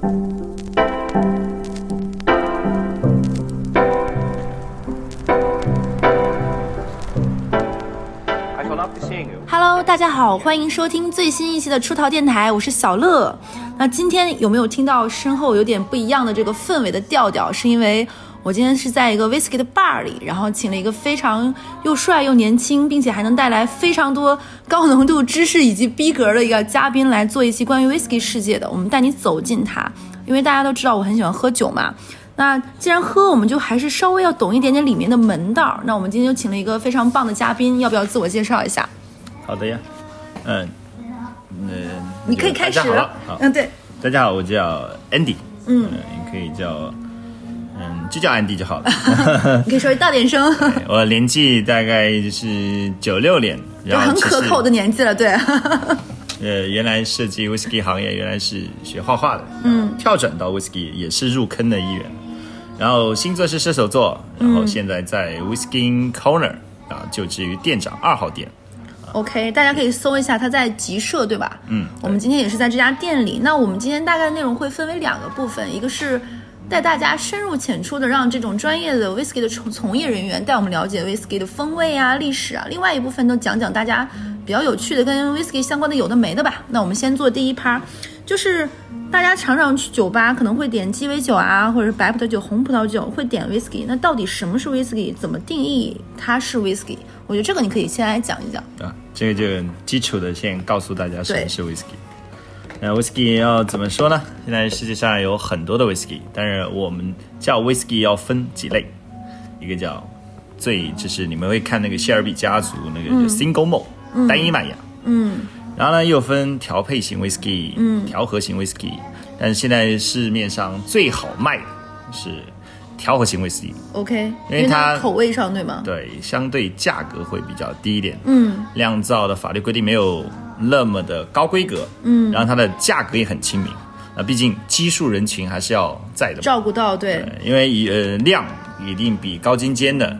Hello，大家好，欢迎收听最新一期的出逃电台，我是小乐。那今天有没有听到身后有点不一样的这个氛围的调调？是因为我今天是在一个 whiskey 的 bar 里，然后请了一个非常又帅又年轻，并且还能带来非常多高浓度知识以及逼格的一个嘉宾来做一期关于 whiskey 世界的。我们带你走进它，因为大家都知道我很喜欢喝酒嘛。那既然喝，我们就还是稍微要懂一点点里面的门道。那我们今天就请了一个非常棒的嘉宾，要不要自我介绍一下？好的呀，嗯，那你可以开始了，好，嗯，对，大家好，我叫 Andy，嗯你可以叫，嗯，就叫 Andy 就好了。你可以稍微大点声，我年纪大概就是九六年，就很可口的年纪了，对。呃，原来设计 whisky 行业，原来是学画画的，嗯，跳转到 whisky 也是入坑的一员。然后星座是射手座，然后现在在 Whisky Corner 啊，就职于店长二号店。OK，大家可以搜一下，他在集社，对吧？嗯，我们今天也是在这家店里。那我们今天大概内容会分为两个部分，一个是带大家深入浅出的让这种专业的 whisky 的从从业人员带我们了解 whisky 的风味啊、历史啊；另外一部分都讲讲大家比较有趣的跟 whisky 相关的有的没的吧。那我们先做第一趴，就是大家常常去酒吧可能会点鸡尾酒啊，或者是白葡萄酒、红葡萄酒，会点 whisky。那到底什么是 whisky？怎么定义它是 whisky？我觉得这个你可以先来讲一讲。啊，这个就基础的先告诉大家什么是 whisky。那 whisky 要怎么说呢？现在世界上有很多的 whisky，但是我们叫 whisky 要分几类，一个叫最就是你们会看那个谢尔比家族那个叫 single malt、单一麦芽，嗯然后呢又分调配型 whisky，嗯调和型 whisky，但是现在市面上最好卖的是调和型 whisky，，OK，因为它口味上对吗？对，相对价格会比较低一点。嗯酿造的法律规定没有那么的高规格，嗯，然后它的价格也很亲民。那毕竟基数人群还是要在的，照顾到对，对因为以呃量一定比高精尖的，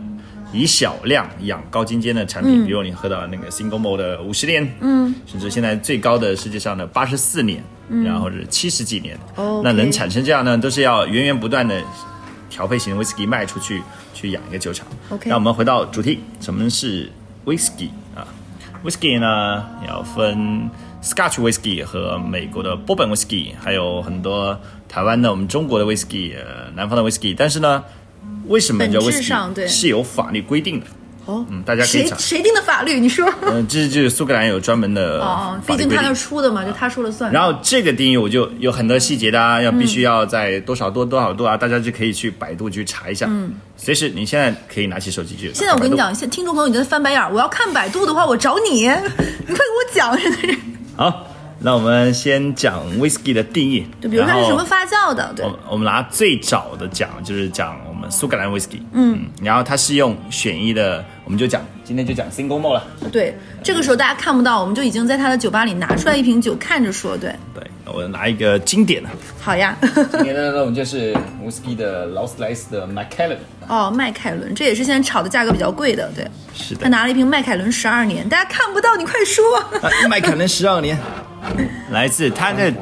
以小量养高精尖的产品，比如你喝到那个 single malt 的五十年，嗯，甚至现在最高的世界上的八十四年，然后是七十几年，哦那能产生这样呢，都是要源源不断的调配型的 whisky 卖出去，去养一个酒厂。OK 那我们回到主题，什么是 whisky 啊？whisky 呢要分 Scotch whisky 和美国的波本 whisky，还有很多台湾的、我们中国的 whisky，呃，南方的 whisky。但是呢，为什么叫 whisky 是有法律规定的？哦，嗯，大家可以讲。谁谁定的法律？你说？嗯，这就是苏格兰有专门的哦，毕竟他那。出的嘛，就他说了算。然后这个定义我就有很多细节的啊，要必须要在多少多多少度啊，大家就可以去百度去查一下。嗯，随时你现在可以拿起手机去。现在我跟你，讲，现听众朋友你在翻白眼儿，我要看百度的话，我找你，你快给我讲，真的是。好，那我们先讲 whisky 的定义。就比如它是什么发酵的，对我，我们拿最早的讲，就是讲我们苏格兰 whisky。嗯，然后它是用选一的，我们就讲今天就讲 single malt 了。对。这个时候大家看不到，我们就已经在他的酒吧里拿出来一瓶酒，看着说，对，对，我拿一个经典的，好呀。经典的那种就是 whisky 的劳斯莱斯的 Macallan。哦，迈凯伦，这也是现在炒的价格比较贵的，对。是的，他拿了一瓶迈凯伦十二年，大家看不到，你快说。啊麦凯伦十二年，来自他的，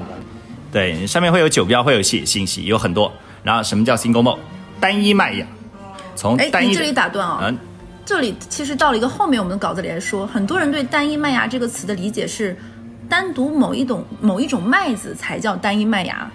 对，上面会有酒标，会有写信息，有很多。然后什么叫 single malt？单一麦芽，从哎，单一你这里打断啊、嗯，这里其实到了一个后面我们的稿子里来说，很多人对单一麦芽这个词的理解是，单独某一种某一种麦子才叫单一麦芽。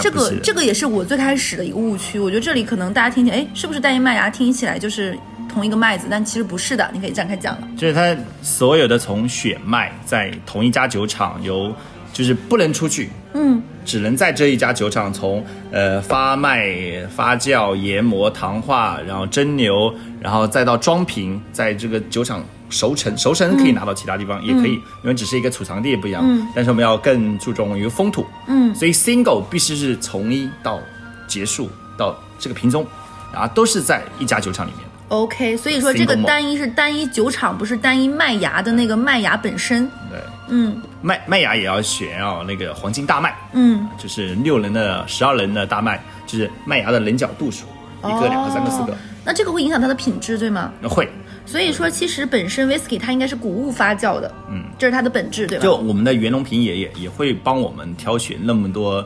这个这个也是我最开始的一个误区。我觉得这里可能大家听起来，哎，是不是单一麦芽听起来就是同一个麦子？但其实不是的，你可以展开讲了。就是它所有的从选麦在同一家酒厂由就是不能出去，嗯，只能在这一家酒厂从呃发麦、发酵、研磨、糖化，然后蒸馏，然后再到装瓶，在这个酒厂熟成，熟成可以拿到其他地方，也可以，因为只是一个储藏地不一样。嗯但是我们要更注重于风土，嗯，所以 single 必须是从一到结束到这个瓶中，然后，都是在一家酒厂里面。OK，所以说这个单一是单一酒厂，不是单一麦芽的那个麦芽本身。对，嗯麦麦芽也要选要那个黄金大麦，嗯，就是六人的、十二人的大麦，就是麦芽的棱角度数，一个、两个、三个、四个哦，那这个会影响它的品质，对吗？会。所以说，其实本身 whisky 它应该是谷物发酵的，嗯，这是它的本质，对吧？就我们的袁隆平爷爷也会帮我们挑选那么多，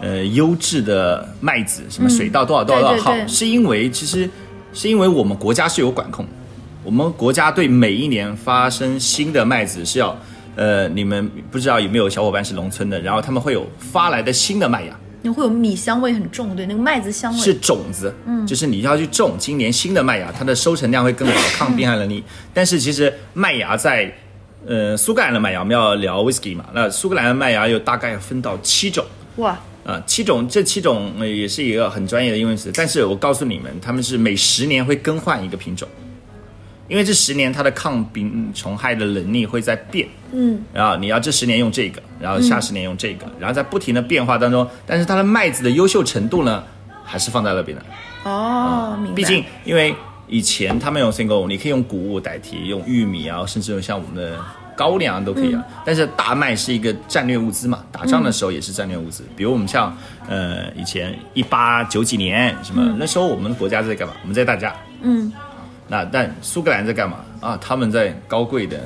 呃优质的麦子，什么水稻多少多少多少号，对对对是因为其实是因为我们国家是有管控，我们国家对每一年发生新的麦子是要，呃，你们不知道有没有小伙伴是农村的，然后他们会有发来的新的麦芽，你会有米香味很重，对，那个麦子香味。是种子，嗯，就是你要去种今年新的麦芽，它的收成量会更好，抗病害能力。但是其实麦芽在，呃，苏格兰的麦芽，我们要聊 whisky 嘛，那苏格兰的麦芽有大概分到七种，哇，啊，七种，这七种呃也是一个很专业的英文词，但是我告诉你们，他们是每十年会更换一个品种，因为这十年它的抗病虫害的能力会在变，嗯，然后你要这十年用这个，然后下十年用这个，然后在不停的变化当中，但是它的麦子的优秀程度呢，还是放在那边的。哦，明白。毕竟因为以前他们用 single，你可以用谷物代替，用玉米啊，甚至用像我们的高粱都可以啊。但是大麦是一个战略物资嘛，打仗的时候也是战略物资。比如我们像呃以前一八九几年什么、那时候我们国家在干嘛？我们在打架。嗯，那但苏格兰在干嘛啊？他们在高贵的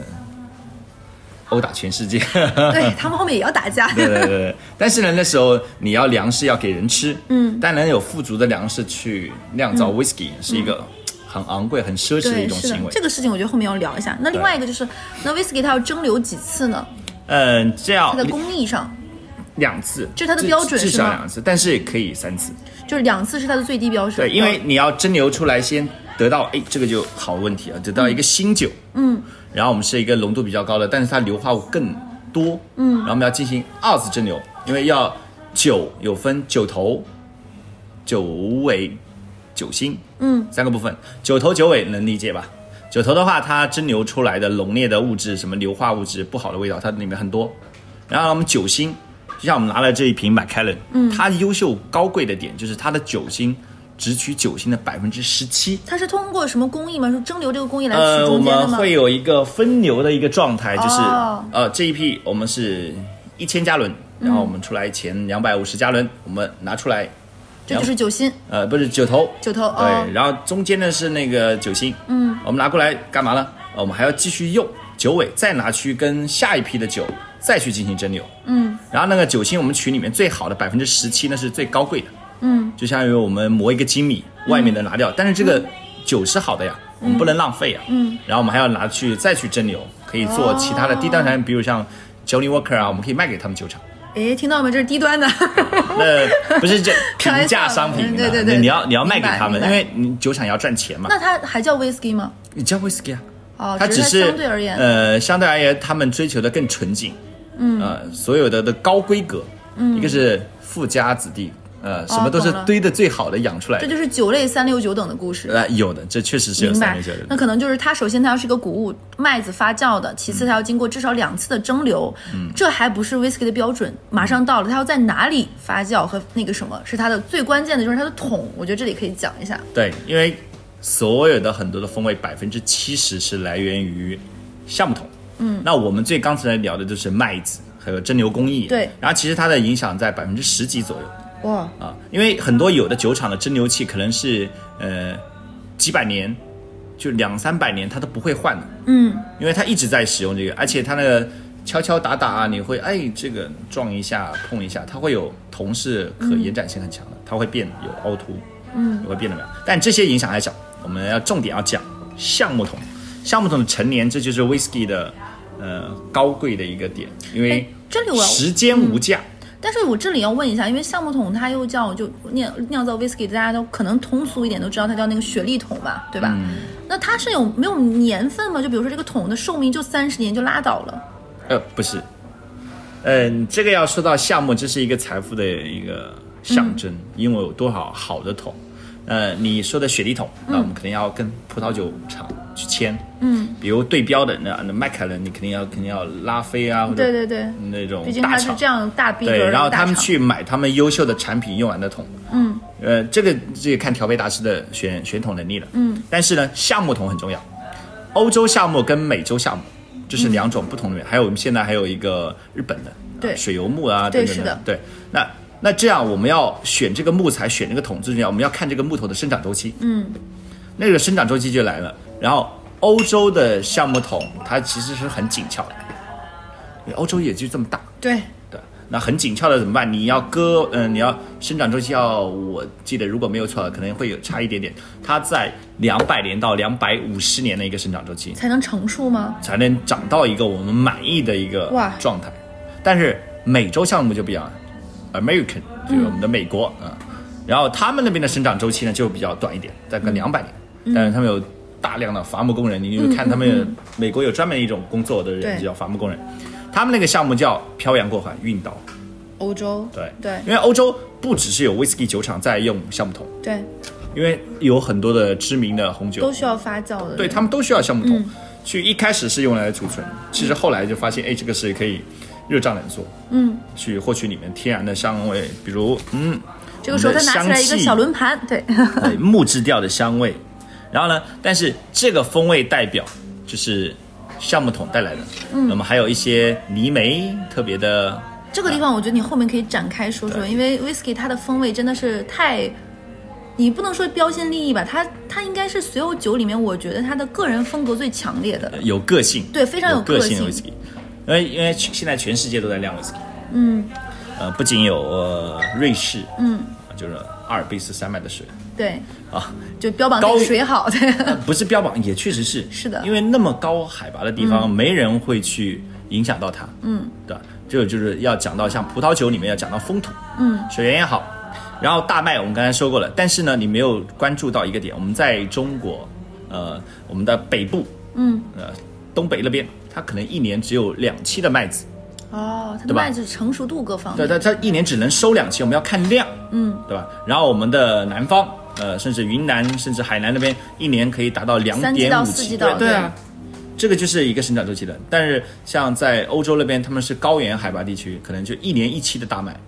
殴打全世界。对 他们后面也要打架。对对对对，但是呢，那时候你要粮食要给人吃，嗯，但能有富足的粮食去酿造 whisky、是一个很昂贵、很奢侈的一种行为。这个事情我觉得后面要聊一下。那另外一个就是，那 whisky 它要蒸馏几次呢？嗯，这样它的工艺上，两次，这是它的标准至少两次，但是也可以三次。就是两次是它的最低标准。对，因为你要蒸馏出来，先得到，哎，这个就好问题啊，得到一个新酒，嗯，然后我们是一个浓度比较高的，但是它硫化物更多，嗯，然后我们要进行二次蒸馏，因为要酒有分酒头、酒尾、酒心，嗯，三个部分，酒头、酒尾能理解吧？酒头的话，它蒸馏出来的浓烈的物质，什么硫化物质、不好的味道，它里面很多。然后我们酒心，就像我们拿了这一瓶 Macallan，嗯，它优秀高贵的点就是它的酒精只取酒精的百分之十七。它是通过什么工艺吗？是蒸馏这个工艺来呃，取我中间的吗？们会有一个分流的一个状态，就是、哦呃这一批我们是一千加仑，然后我们出来前两百五十加仑，我们拿出来，这就是酒心、呃不是酒头，酒头。哦对，，然后中间呢是那个酒心，嗯，我们拿过来干嘛呢？呃我们还要继续用酒尾，再拿去跟下一批的酒再去进行蒸馏，嗯，然后那个酒心我们取里面最好的百分之十七，那是最高贵的，嗯，就相当于我们磨一个精米，外面的拿掉，但是这个酒是好的呀，我们不能浪费呀，嗯，然后我们还要拿去再去蒸馏，可以做其他的低端产品，比如像 Johnny Walker 啊，我们可以卖给他们酒厂。哎，听到没？这是低端的。那不是这 平价商品的，对对对你要你要卖给他们，因为你酒厂要赚钱嘛。那它还叫 whisky 吗？你叫 whisky 啊？哦，它只是相对而言，呃，相对而言，他们追求的更纯净，嗯，呃，所有的的高规格，嗯，一个是富家子弟，呃，什么都是堆的最好的养出来的，这就是酒类三六九等的故事。呃，有的，这确实是有三六九等，那可能就是它首先它要是一个谷物麦子发酵的，其次它要经过至少两次的蒸馏，嗯，这还不是 whisky 的标准，马上到了，它要在哪里发酵和那个什么是它的最关键的就是它的桶，我觉得这里可以讲一下。对，因为所有的很多的风味百分之七十是来源于橡木桶，嗯，那我们最刚才聊的就是麦子还有蒸馏工艺，对。然后其实它的影响在百分之十几左右，哇，啊，因为很多有的酒厂的蒸馏器可能是呃几百年，就两三百年它都不会换的，嗯，因为它一直在使用这个，而且它那个敲敲打打啊，你会哎这个撞一下碰一下，它会有铜是可延展性很强的，它会变有凹凸，嗯，也会变得没有，但这些影响还小，我们要重点要讲橡木桶，橡木桶的陈年，这就是 whisky 的呃高贵的一个点，因为哎这里我时间无价。但是我这里要问一下，因为橡木桶它又叫就酿酿造 whisky，大家都可能通俗一点都知道它叫那个雪莉桶吧，对吧？那它是有没有年份吗？就比如说这个桶的寿命就三十年就拉倒了，呃，不是，嗯，这个要说到项目，这是一个财富的一个象征，因为有多少好的桶。呃，你说的雪莉桶，那我们肯定要跟葡萄酒厂去签，嗯，比如对标的那那迈凯伦，你肯定要肯定要拉菲啊，或者对对对，那种毕竟大厂。它是这，样大 B 对，然后他们去买他们优秀的产品用完的桶，嗯，呃，这个这个看调配大师的选选桶能力了，嗯，但是呢，橡木桶很重要，欧洲橡木跟美洲橡木这是两种不同的，还有我们现在还有一个日本的，对。啊水油木啊等等对是的。对，那那这样我们要选这个木材，选这个桶最重要，我们要看这个木头的生长周期，嗯，那个生长周期就来了，然后欧洲的橡木桶它其实是很紧俏的，因为欧洲也就这么大，对，对，那很紧俏的怎么办？你要割，嗯、你要生长周期要，我记得如果没有错，可能会有差一点点，它在两百年到两百五十年的一个生长周期，才能成熟吗？才能长到一个我们满意的一个状态。但是美洲项目就不一样，American 就是我们的美国啊、然后他们那边的生长周期呢就比较短一点，大概两百年，但是他们有大量的伐木工人，你就看他们、美国有专门一种工作的人就叫伐木工人，他们那个项目叫漂洋过海运到，欧洲，对。对。因为欧洲不只是有 whisky 酒厂在用橡木桶，对，因为有很多的知名的红酒。都需要发酵的。对他们都需要橡木桶，去一开始是用来储存，其实后来就发现，哎，这个是可以热胀冷缩，嗯，去获取里面天然的香味，比如嗯，这个时候他拿起来一个小轮盘，对，对木质调的香味，然后呢，但是这个风味代表就是橡木桶带来的，嗯，那么还有一些泥煤特别的，这个地方我觉得你后面可以展开说说，因为 whisky 它的风味真的是太，你不能说标新立异吧，它它应该是所有酒里面，我觉得它的个人风格最强烈的。有个性，对非常有有个性 whisky，因为因为现在全世界都在酿 whisky，嗯，呃，不仅有呃瑞士，嗯，就是阿尔卑斯山脉的水对，啊，就标榜高水好，对，呃不是标榜，也确实是，是的。因为那么高海拔的地方，没人会去影响到它，嗯，对吧？这个就是要讲到像葡萄酒里面要讲到风土，嗯，水源也好，然后大麦我们刚才说过了，但是呢，你没有关注到一个点，我们在中国，呃，我们的北部，嗯，呃，东北那边，它可能一年只有两期的麦子，哦，它的麦子成熟度各方对，它它一年只能收两期，我们要看量，嗯，对吧？然后我们的南方，呃，甚至云南，甚至海南那边，一年可以达到两点五季到对对啊，这个就是一个生长周期的。但是像在欧洲那边，他们是高原海拔地区，可能就一年一期的大麦，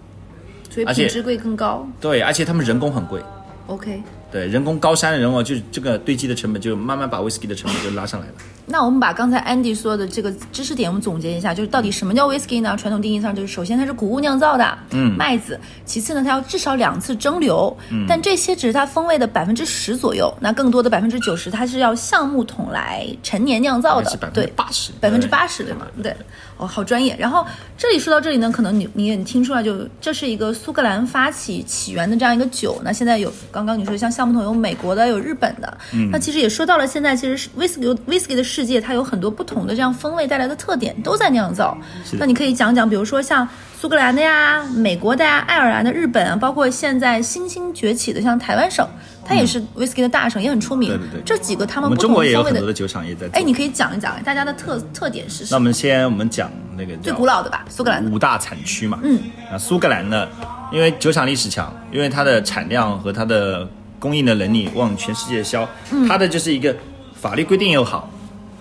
所以品质会更高。对，而且他们人工很贵，OK，对，人工高山的人哦就这个堆积的成本就慢慢把 whisky 的成本就拉上来了。那我们把刚才 Andy 说的这个知识点，我们总结一下，就是到底什么叫 whisky 呢？传统定义上就是，首先它是谷物酿造的，嗯，麦子；其次呢，它要至少两次蒸馏，嗯，但这些只是它风味的百分之十左右，那更多的百分之九十，它是要橡木桶来陈年酿造的。对，八十，百分之八十对吗？对，哦，好专业。然后这里说到这里呢，可能你你也听出来就，这是一个苏格兰发起起源的这样一个酒。那现在有刚刚你说像橡木桶有美国的，有日本的，嗯那其实也说到了现在，其实是 whisky whisky 的世界，它有很多不同的这样风味带来的特点都在酿造。那你可以讲讲，比如说像苏格兰的呀、美国的呀、爱尔兰的、日本啊，包括现在新兴崛起的像台湾省，它也是 whisky 的大省，也很出名。嗯对对对这几个他我们不们中国也有风味很多的酒厂也在做。哎，你可以讲一讲大家的特特点是什么？那我们先我们讲那个最古老的吧，苏格兰的。五大产区嘛。嗯，啊，苏格兰呢，因为酒厂历史强，因为它的产量和它的供应的能力往全世界销，嗯它的就是一个法律规定又好，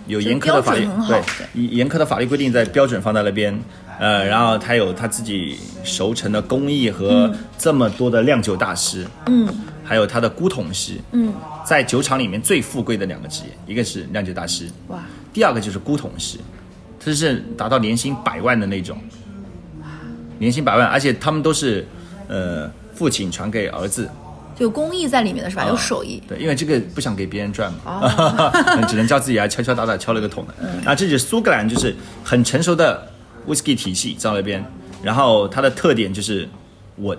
有严苛的法律标准很好对对严苛的法律规定在标准放在那边。呃，然后他有他自己熟成的工艺和这么多的酿酒大师，嗯，还有他的古桶师，嗯，在酒厂里面最富贵的两个职业，一个是酿酒大师，哇，第二个就是古桶师，这是达到年薪百万的那种，年薪百万，而且他们都是呃父亲传给儿子，就有工艺在里面的是吧？啊有手艺。对，因为这个不想给别人赚嘛，哦 只能叫自己来敲敲打打敲了个桶的。嗯那这就是苏格兰，就是很成熟的 whisky 体系在那边，然后它的特点就是稳。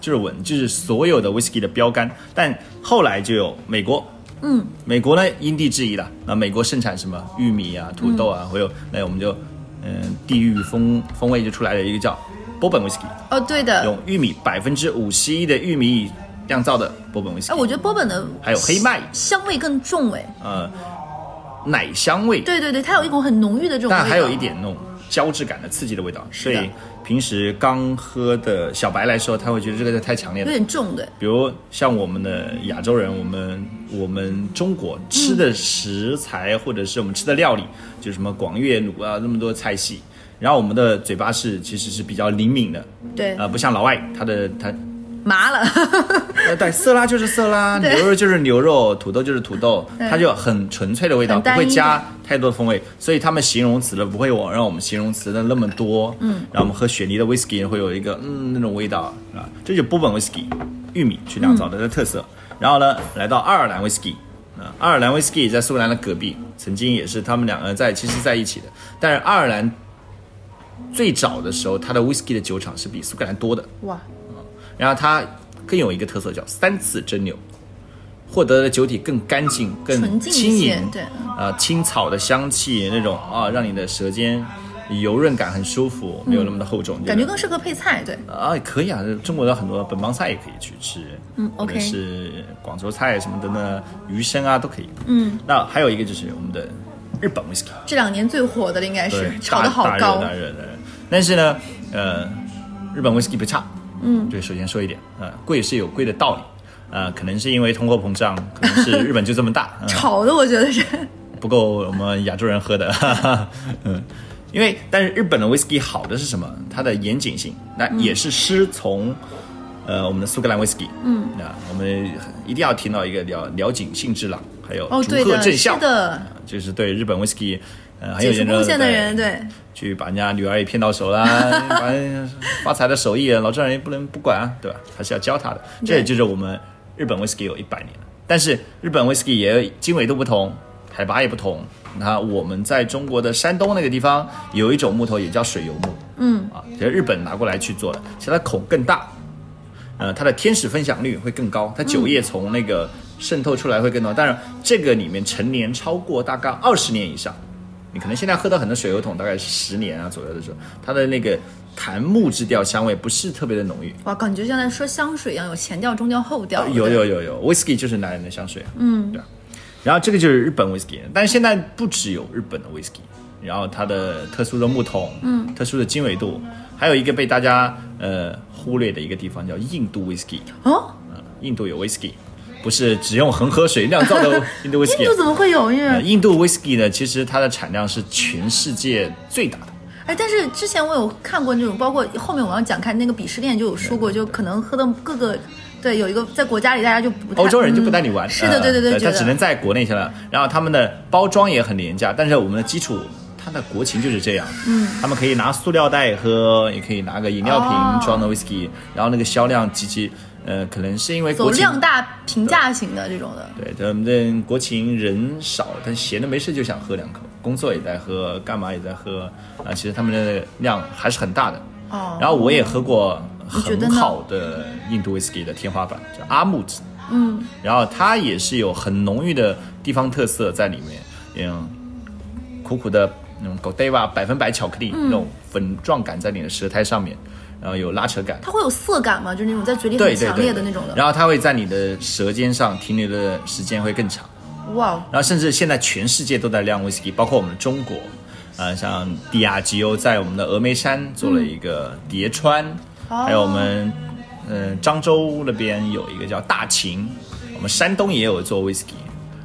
就是稳，就是所有的 whisky 的标杆，但后来就有美国，嗯，美国呢因地制宜的，那美国盛产什么玉米啊、土豆啊，还有那我们就嗯地域风风味就出来了一个叫波本 whisky，哦，对的。用玉米百分之五十一的玉米酿造的波本威士哎，忌，我觉得波本的还有黑麦。香味更重哎。呃奶香味，对对对，它有一股很浓郁的这种味道。但还有一点那种胶质感的刺激的味道，所以平时刚喝的小白来说，他会觉得这个太强烈了有。点重的。比如像我们的亚洲人，我们我们中国吃的食材、或者是我们吃的料理，就什么广粤卤啊那么多菜系，然后我们的嘴巴是其实是比较灵敏的，对，呃，不像老外，他的他麻了。呃，对，色拉就是色拉，牛肉就是牛肉，土豆就是土豆，它就很纯粹的味道，不会加太多的风味，所以他们形容词的不会我让我们形容词的那么多。嗯，然后我们喝雪梨的 whisky 会有一个嗯那种味道啊，这就波本 whisky 玉米去酿造的的特色。然后呢，来到爱尔兰 whisky。啊，爱尔兰 whisky 在苏格兰的隔壁，曾经也是他们两个在其实在一起的，但是爱尔兰最早的时候，它的 whisky 的酒厂是比苏格兰多的。哇，然后它更有一个特色叫三次蒸馏，获得的酒体更干净、更轻盈，对。啊、青草的香气那种啊，让你的舌尖油润感很舒服，没有那么的厚重，感觉更适合配菜，对，啊，可以啊，中国的很多本帮菜也可以去吃，嗯 OK 是广州菜什么的呢，鱼生啊都可以。嗯，那还有一个就是我们的日本 whisky，这两年最火的了应该是，炒的好大高。大热大热。的。但是呢，呃，日本 whisky 不差，嗯，对，首先说一点，呃，贵是有贵的道理，呃，可能是因为通货膨胀，可能是 日本就这么大，嗯、炒的，我觉得是，不够我们亚洲人喝的，哈哈，嗯，因为但是日本的 whisky 好的是什么？它的严谨性，那也是师从、呃我们的苏格兰 whisky，嗯，那我们一定要听到一个叫辽井幸之郎，还有哦，竹贺对的，是正孝，的，就是对日本 whisky 呃很有杰出研究贡献的人，对，去把人家女儿也骗到手啦，把人发财的手艺，老丈人也不能不管啊，对吧？还是要教他的。这也就是我们日本 whisky 有一百年了，但是日本 whisky 也经纬度不同，海拔也不同。那我们在中国的山东那个地方有一种木头也叫水油木，嗯，啊，其实日本拿过来去做的，其实它孔更大，呃，它的天使分享率会更高，它酒液从那个渗透出来会更多。当然，这个里面陈年超过大概二十年以上，你可能现在喝到很多水油桶，大概是十年啊左右的时候，它的那个檀木质调香味不是特别的浓郁。哇，感觉像在说香水一样，有前调、中调、后调，有有有有，whisky 就是男人的香水啊，嗯，对啊。然后这个就是日本 whisky，但是现在不只有日本的 whisky，然后它的特殊的木桶，嗯，特殊的经纬度，还有一个被大家呃忽略的一个地方叫印度 whisky，哦，呃，印度有 whisky，不是只用恒河水酿造的 印度 whisky 印度怎么会有？因呃，印度 whisky 呢，其实它的产量是全世界最大的。哎，但是之前我有看过那种，包括后面我要讲看那个鄙视链就有说过，就可能喝的各个。对，有一个在国家里大家就不太欧洲人就不带嗯你玩，是的，对对对，他只能在国内去了。然后他们的包装也很廉价，但是我们的基础，它的国情就是这样。嗯，他们可以拿塑料袋喝，也可以拿个饮料哦瓶装的 whisky，、然后那个销量极其，呃，可能是因为走量大平价型的这种的。对，他们的国情人少，但闲的没事就想喝两口，工作也在喝，干嘛也在喝啊。其实他们的量还是很大的。哦然后我也喝过很好的印度 whisky 的天花板，叫阿木子。嗯，然后它也是有很浓郁的地方特色在里面，嗯，苦苦的那种 Godiva 百分百巧克力、嗯那种粉状感在你的舌苔上面，然后有拉扯感。它会有涩感吗？就是那种在嘴里很强烈的那种的。然后它会在你的舌尖上停留的时间会更长。哇哦，然后甚至现在全世界都在酿 whisky，包括我们中国，呃，像迪亚吉欧在我们的峨眉山做了一个叠川，还有我们呃漳州那边有一个叫大秦，我们山东也有做 whisky，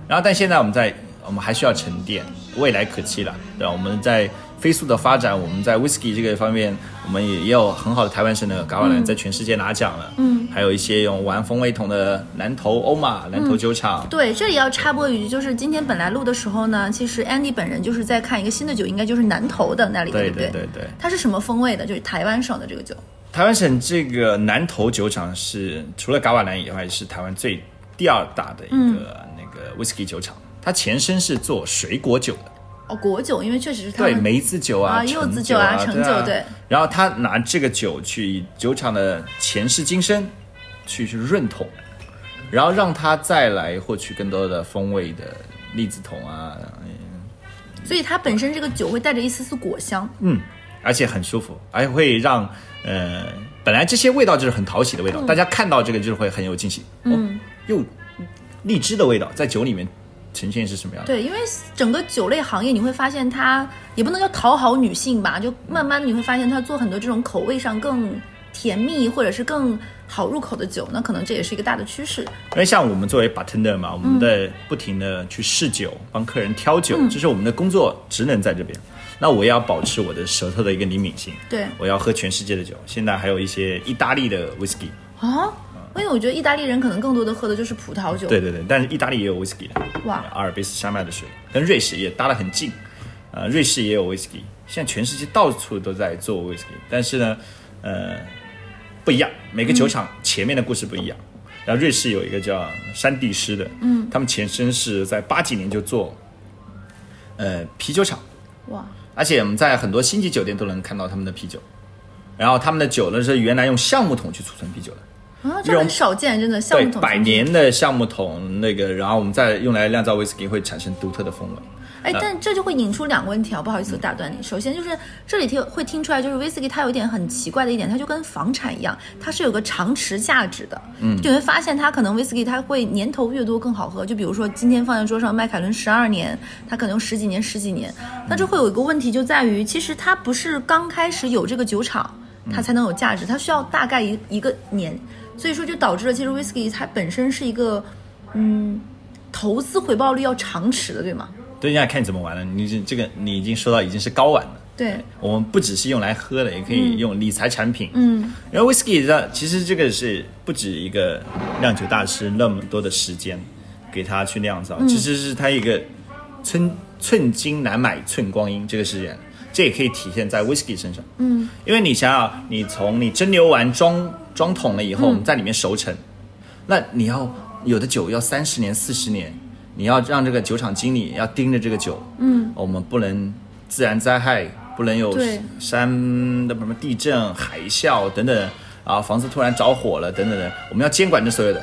然后但现在我们在我们还需要沉淀，未来可期了，对吧？我们在飞速的发展，我们在 whisky 这个方面，我们也也有很好的台湾省的嘎瓦兰在全世界拿奖了，嗯，还有一些用玩风味桶的南投欧玛南投酒厂。对，这里要插播一句，就是今天本来录的时候呢，其实 Andy 本人就是在看一个新的酒，应该就是南投的那里，对不对？对对对它是什么风味的？就是台湾省的这个酒。台湾省这个南投酒厂是除了嘎瓦兰以外，是台湾最第二大的一个、那个 whisky 酒厂。它前身是做水果酒的，哦，果酒，因为确实是他对梅子酒啊、啊柚子酒啊啊、橙酒对啊。然后他拿这个酒去酒厂的前世今生去去润桶，然后让它再来获取更多的风味的栗子桶啊，所以它本身这个酒会带着一丝丝果香。嗯，而且很舒服，而且会让呃，本来这些味道就是很讨喜的味道，大家看到这个就是会很有惊喜。嗯，哦、又荔枝的味道在酒里面呈现是什么样的？对，因为整个酒类行业，你会发现它也不能叫讨好女性吧，就慢慢的你会发现它做很多这种口味上更甜蜜或者是更好入口的酒，那可能这也是一个大的趋势。因为像我们作为 bartender 嘛，我们在不停的去试酒，帮客人挑酒，这是我们的工作职能在这边。那我也要保持我的舌头的一个灵敏性，对我要喝全世界的酒。现在还有一些意大利的 whisky，啊，因为我觉得意大利人可能更多的喝的就是葡萄酒。对对对，但是意大利也有 whisky 的，哇阿尔卑斯山脉的水跟瑞士也搭得很近，呃，瑞士也有 whisky，现在全世界到处都在做 whisky，但是呢，呃，不一样，每个酒厂前面的故事不一样。然后瑞士有一个叫山地师的，嗯，他们前身是在八几年就做，呃，啤酒厂。哇，而且我们在很多星级酒店都能看到他们的啤酒。然后他们的酒呢是原来用橡木桶去储存啤酒的，啊，这很少见，真的橡木，桶百年的橡木桶那个，然后我们再用来酿造威士忌会产生独特的风味。哎，但这就会引出两个问题啊，不好意思，打断你。首先就是这里听会听出来，就是威士忌它有一点很奇怪的一点，它就跟房产一样，它是有个长持价值的。嗯，就你会发现它可能威士忌它会年头越多更好喝。就比如说今天放在桌上麦凯伦十二年，它可能用十几年、十几年。那这会有一个问题就在于，其实它不是刚开始有这个酒厂，它才能有价值，它需要大概一一个年，所以说就导致了其实 whisky 它本身是一个，嗯，投资回报率要长持的，对吗？对，现在看你怎么玩了。你这这个你已经说到已经是高玩了。对，我们不只是用来喝的，也可以用理财产品。嗯，因为 whisky 的其实这个是不止一个酿酒大师那么多的时间给他去酿造，其实是他一个寸寸金难买寸光阴这个事件，这也可以体现在 whisky 身上。嗯，因为你想想，你从你蒸馏完装装桶了以后，我们在里面熟成，那你要有的酒要三十年、四十年，你要让这个酒厂经理要盯着这个酒，嗯，我们不能自然灾害，不能有山的什么地震、海啸等等啊，房子突然着火了等等的，我们要监管这所有的。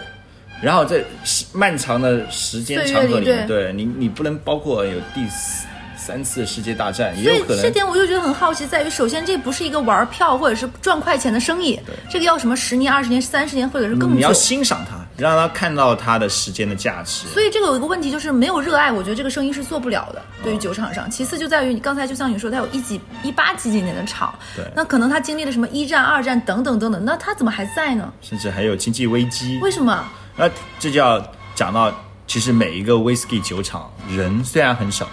然后在时漫长的时间长河里面，对。对你，你不能包括有第四三次世界大战，也所以有可能这点我就觉得很好奇，在于首先这不是一个玩票或者是赚快钱的生意，这个要什么十年、二十年、三十年或者是更久你要。欣赏它，让他看到它的时间的价值。所以这个有一个问题就是没有热爱，我觉得这个生意是做不了的。对于酒厂商，其次就在于你刚才就像你说，它有一几一八几几年的厂，对那可能他经历了什么一战、二战等等等等，那他怎么还在呢？甚至还有经济危机。为什么？那这就要讲到，其实每一个 whisky 酒厂人虽然很少，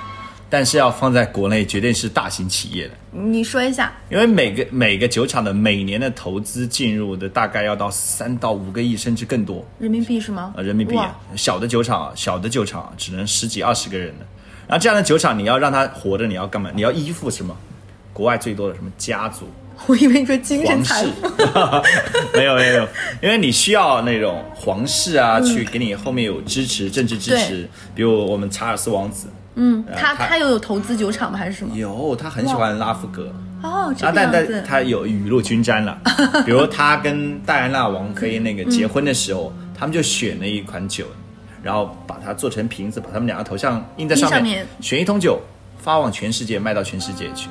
但是要放在国内绝对是大型企业的，你说一下。因为每个每个酒厂的每年的投资进入的大概要到三到五个亿，甚至更多人民币是吗？啊，人民币啊。小的酒厂，小的酒厂只能十几二十个人的，然后这样的酒厂你要让它活着，你要干嘛？你要依附什么？国外最多的什么家族？我以为你说精神财富。没有没有，因为你需要那种皇室啊，去给你后面有支持，政治支持。比如我们查尔斯王子，嗯，呃他他又有有投资酒厂吗？还是什么？有他很喜欢拉夫格，哦，这啊，但但。他有雨露均沾了。比如他跟戴安娜王妃那个结婚的时候，他们就选了一款酒，然后把它做成瓶子，把他们两个头像印在上面，上面选一桶酒发往全世界，卖到全世界去，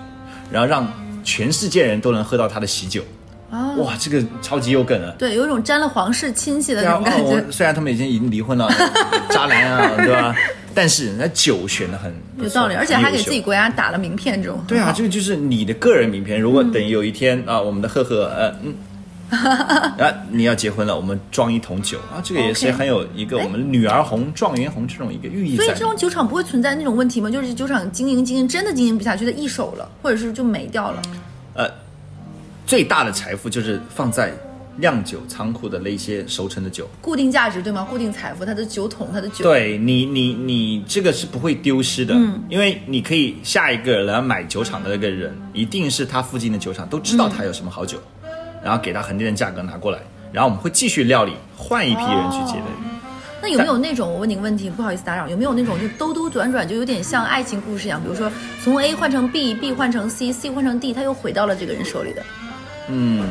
然后让全世界人都能喝到他的喜酒。哦，哇，这个超级有梗啊！对，有一种沾了皇室亲戚的那种感觉。哦虽然他们已经已经离婚了，渣男啊，对吧？但是人家酒选的很有道理，而且还给自己国家打了名片，这种对啊，这 个就是你的个人名片。如果等有一天啊，我们的赫赫呃嗯。啊，你要结婚了，我们装一桶酒啊，这个也是很有一个我们女儿红、状元红这种一个寓意。所以这种酒厂不会存在那种问题吗？就是酒厂经营经营真的经营不下去，它易手了，或者是就没掉了。呃，最大的财富就是放在酿酒仓库的那些熟成的酒。固定价值对吗？固定财富，它的酒桶，它的酒。对你，你你这个是不会丢失的，嗯，因为你可以下一个来买酒厂的那个人，一定是他附近的酒厂都知道他有什么好酒，然后给他恒定的价格拿过来，然后我们会继续料理，换一批人去接的。那有没有那种我问你个问题，不好意思打扰，有没有那种就兜兜转转，就有点像爱情故事一样？比如说从 A 换成 B，B 换成 C，C 换成 D，他又回到了这个人手里的。嗯，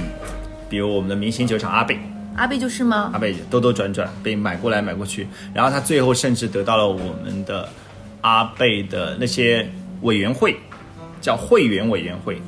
比如我们的明星酒厂阿贝，阿贝就是吗阿？贝兜兜转转被买过来买过去，然后他最后甚至得到了我们的阿贝的那些委员会，叫会员委员会。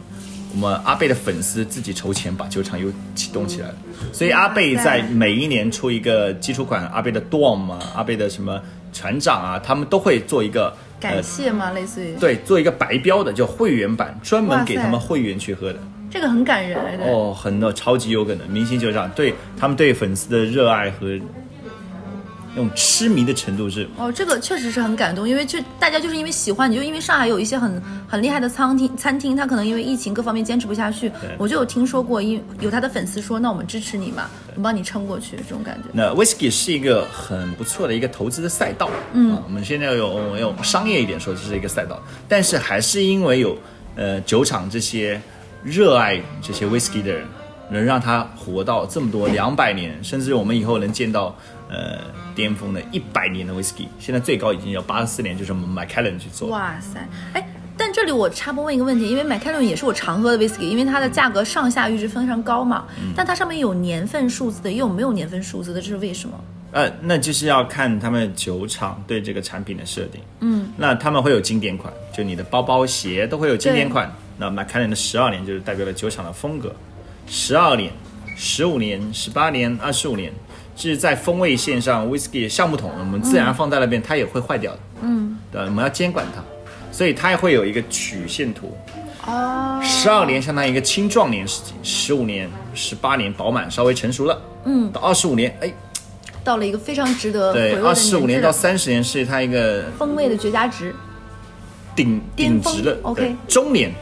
我们阿贝的粉丝自己筹钱把酒厂又启动起来了，所以阿贝在每一年出一个基础款，阿贝的 Dom 啊，阿贝的什么船长啊，他们都会做一个感谢吗？类似于对，做一个白标的叫会员版，专门给他们会员去喝的。这个很感人哎，哦，很多超级有梗的明星就这样，对他们对粉丝的热爱和那种痴迷的程度是，哦，这个确实是很感动，因为就大家就是因为喜欢你，就因为上海有一些很很厉害的餐厅，餐厅他可能因为疫情各方面坚持不下去，我就有听说过，因有他的粉丝说，那我们支持你嘛，我们帮你撑过去，这种感觉。那 whisky 是一个很不错的一个投资的赛道。嗯、我们现在用用商业一点说，这是一个赛道，但是还是因为有呃酒厂这些热爱这些 whisky 的人，能让他活到这么多两百年，甚至我们以后能见到呃巅峰的一百年的 whisky。现在最高已经有八十四年，就是我们 Macallan 去做。哇塞，哎，但这里我插播问一个问题，因为 Macallan 也是我常喝的 whisky，因为它的价格上下阈值非常高嘛，但它上面有年份数字的，也有没有年份数字的，这是为什么？呃，那就是要看他们酒厂对这个产品的设定。嗯，那他们会有经典款，就你的包包、鞋都会有经典款。那 Macallan 的十二年就是代表了酒厂的风格，十二年、十五年、十八年、二十五年，是在风味线上，whisky 橡木桶我们自然放在那边，它也会坏掉的。嗯，对，我们要监管它，所以它也会有一个曲线图。哦，十二年相当于一个青壮年时期，十五年、十八年饱满，稍微成熟了。嗯，到二十五年，哎，到了一个非常值得回对，二十五年到三十年是它一个风味的绝佳值。顶顶值的 OK 中年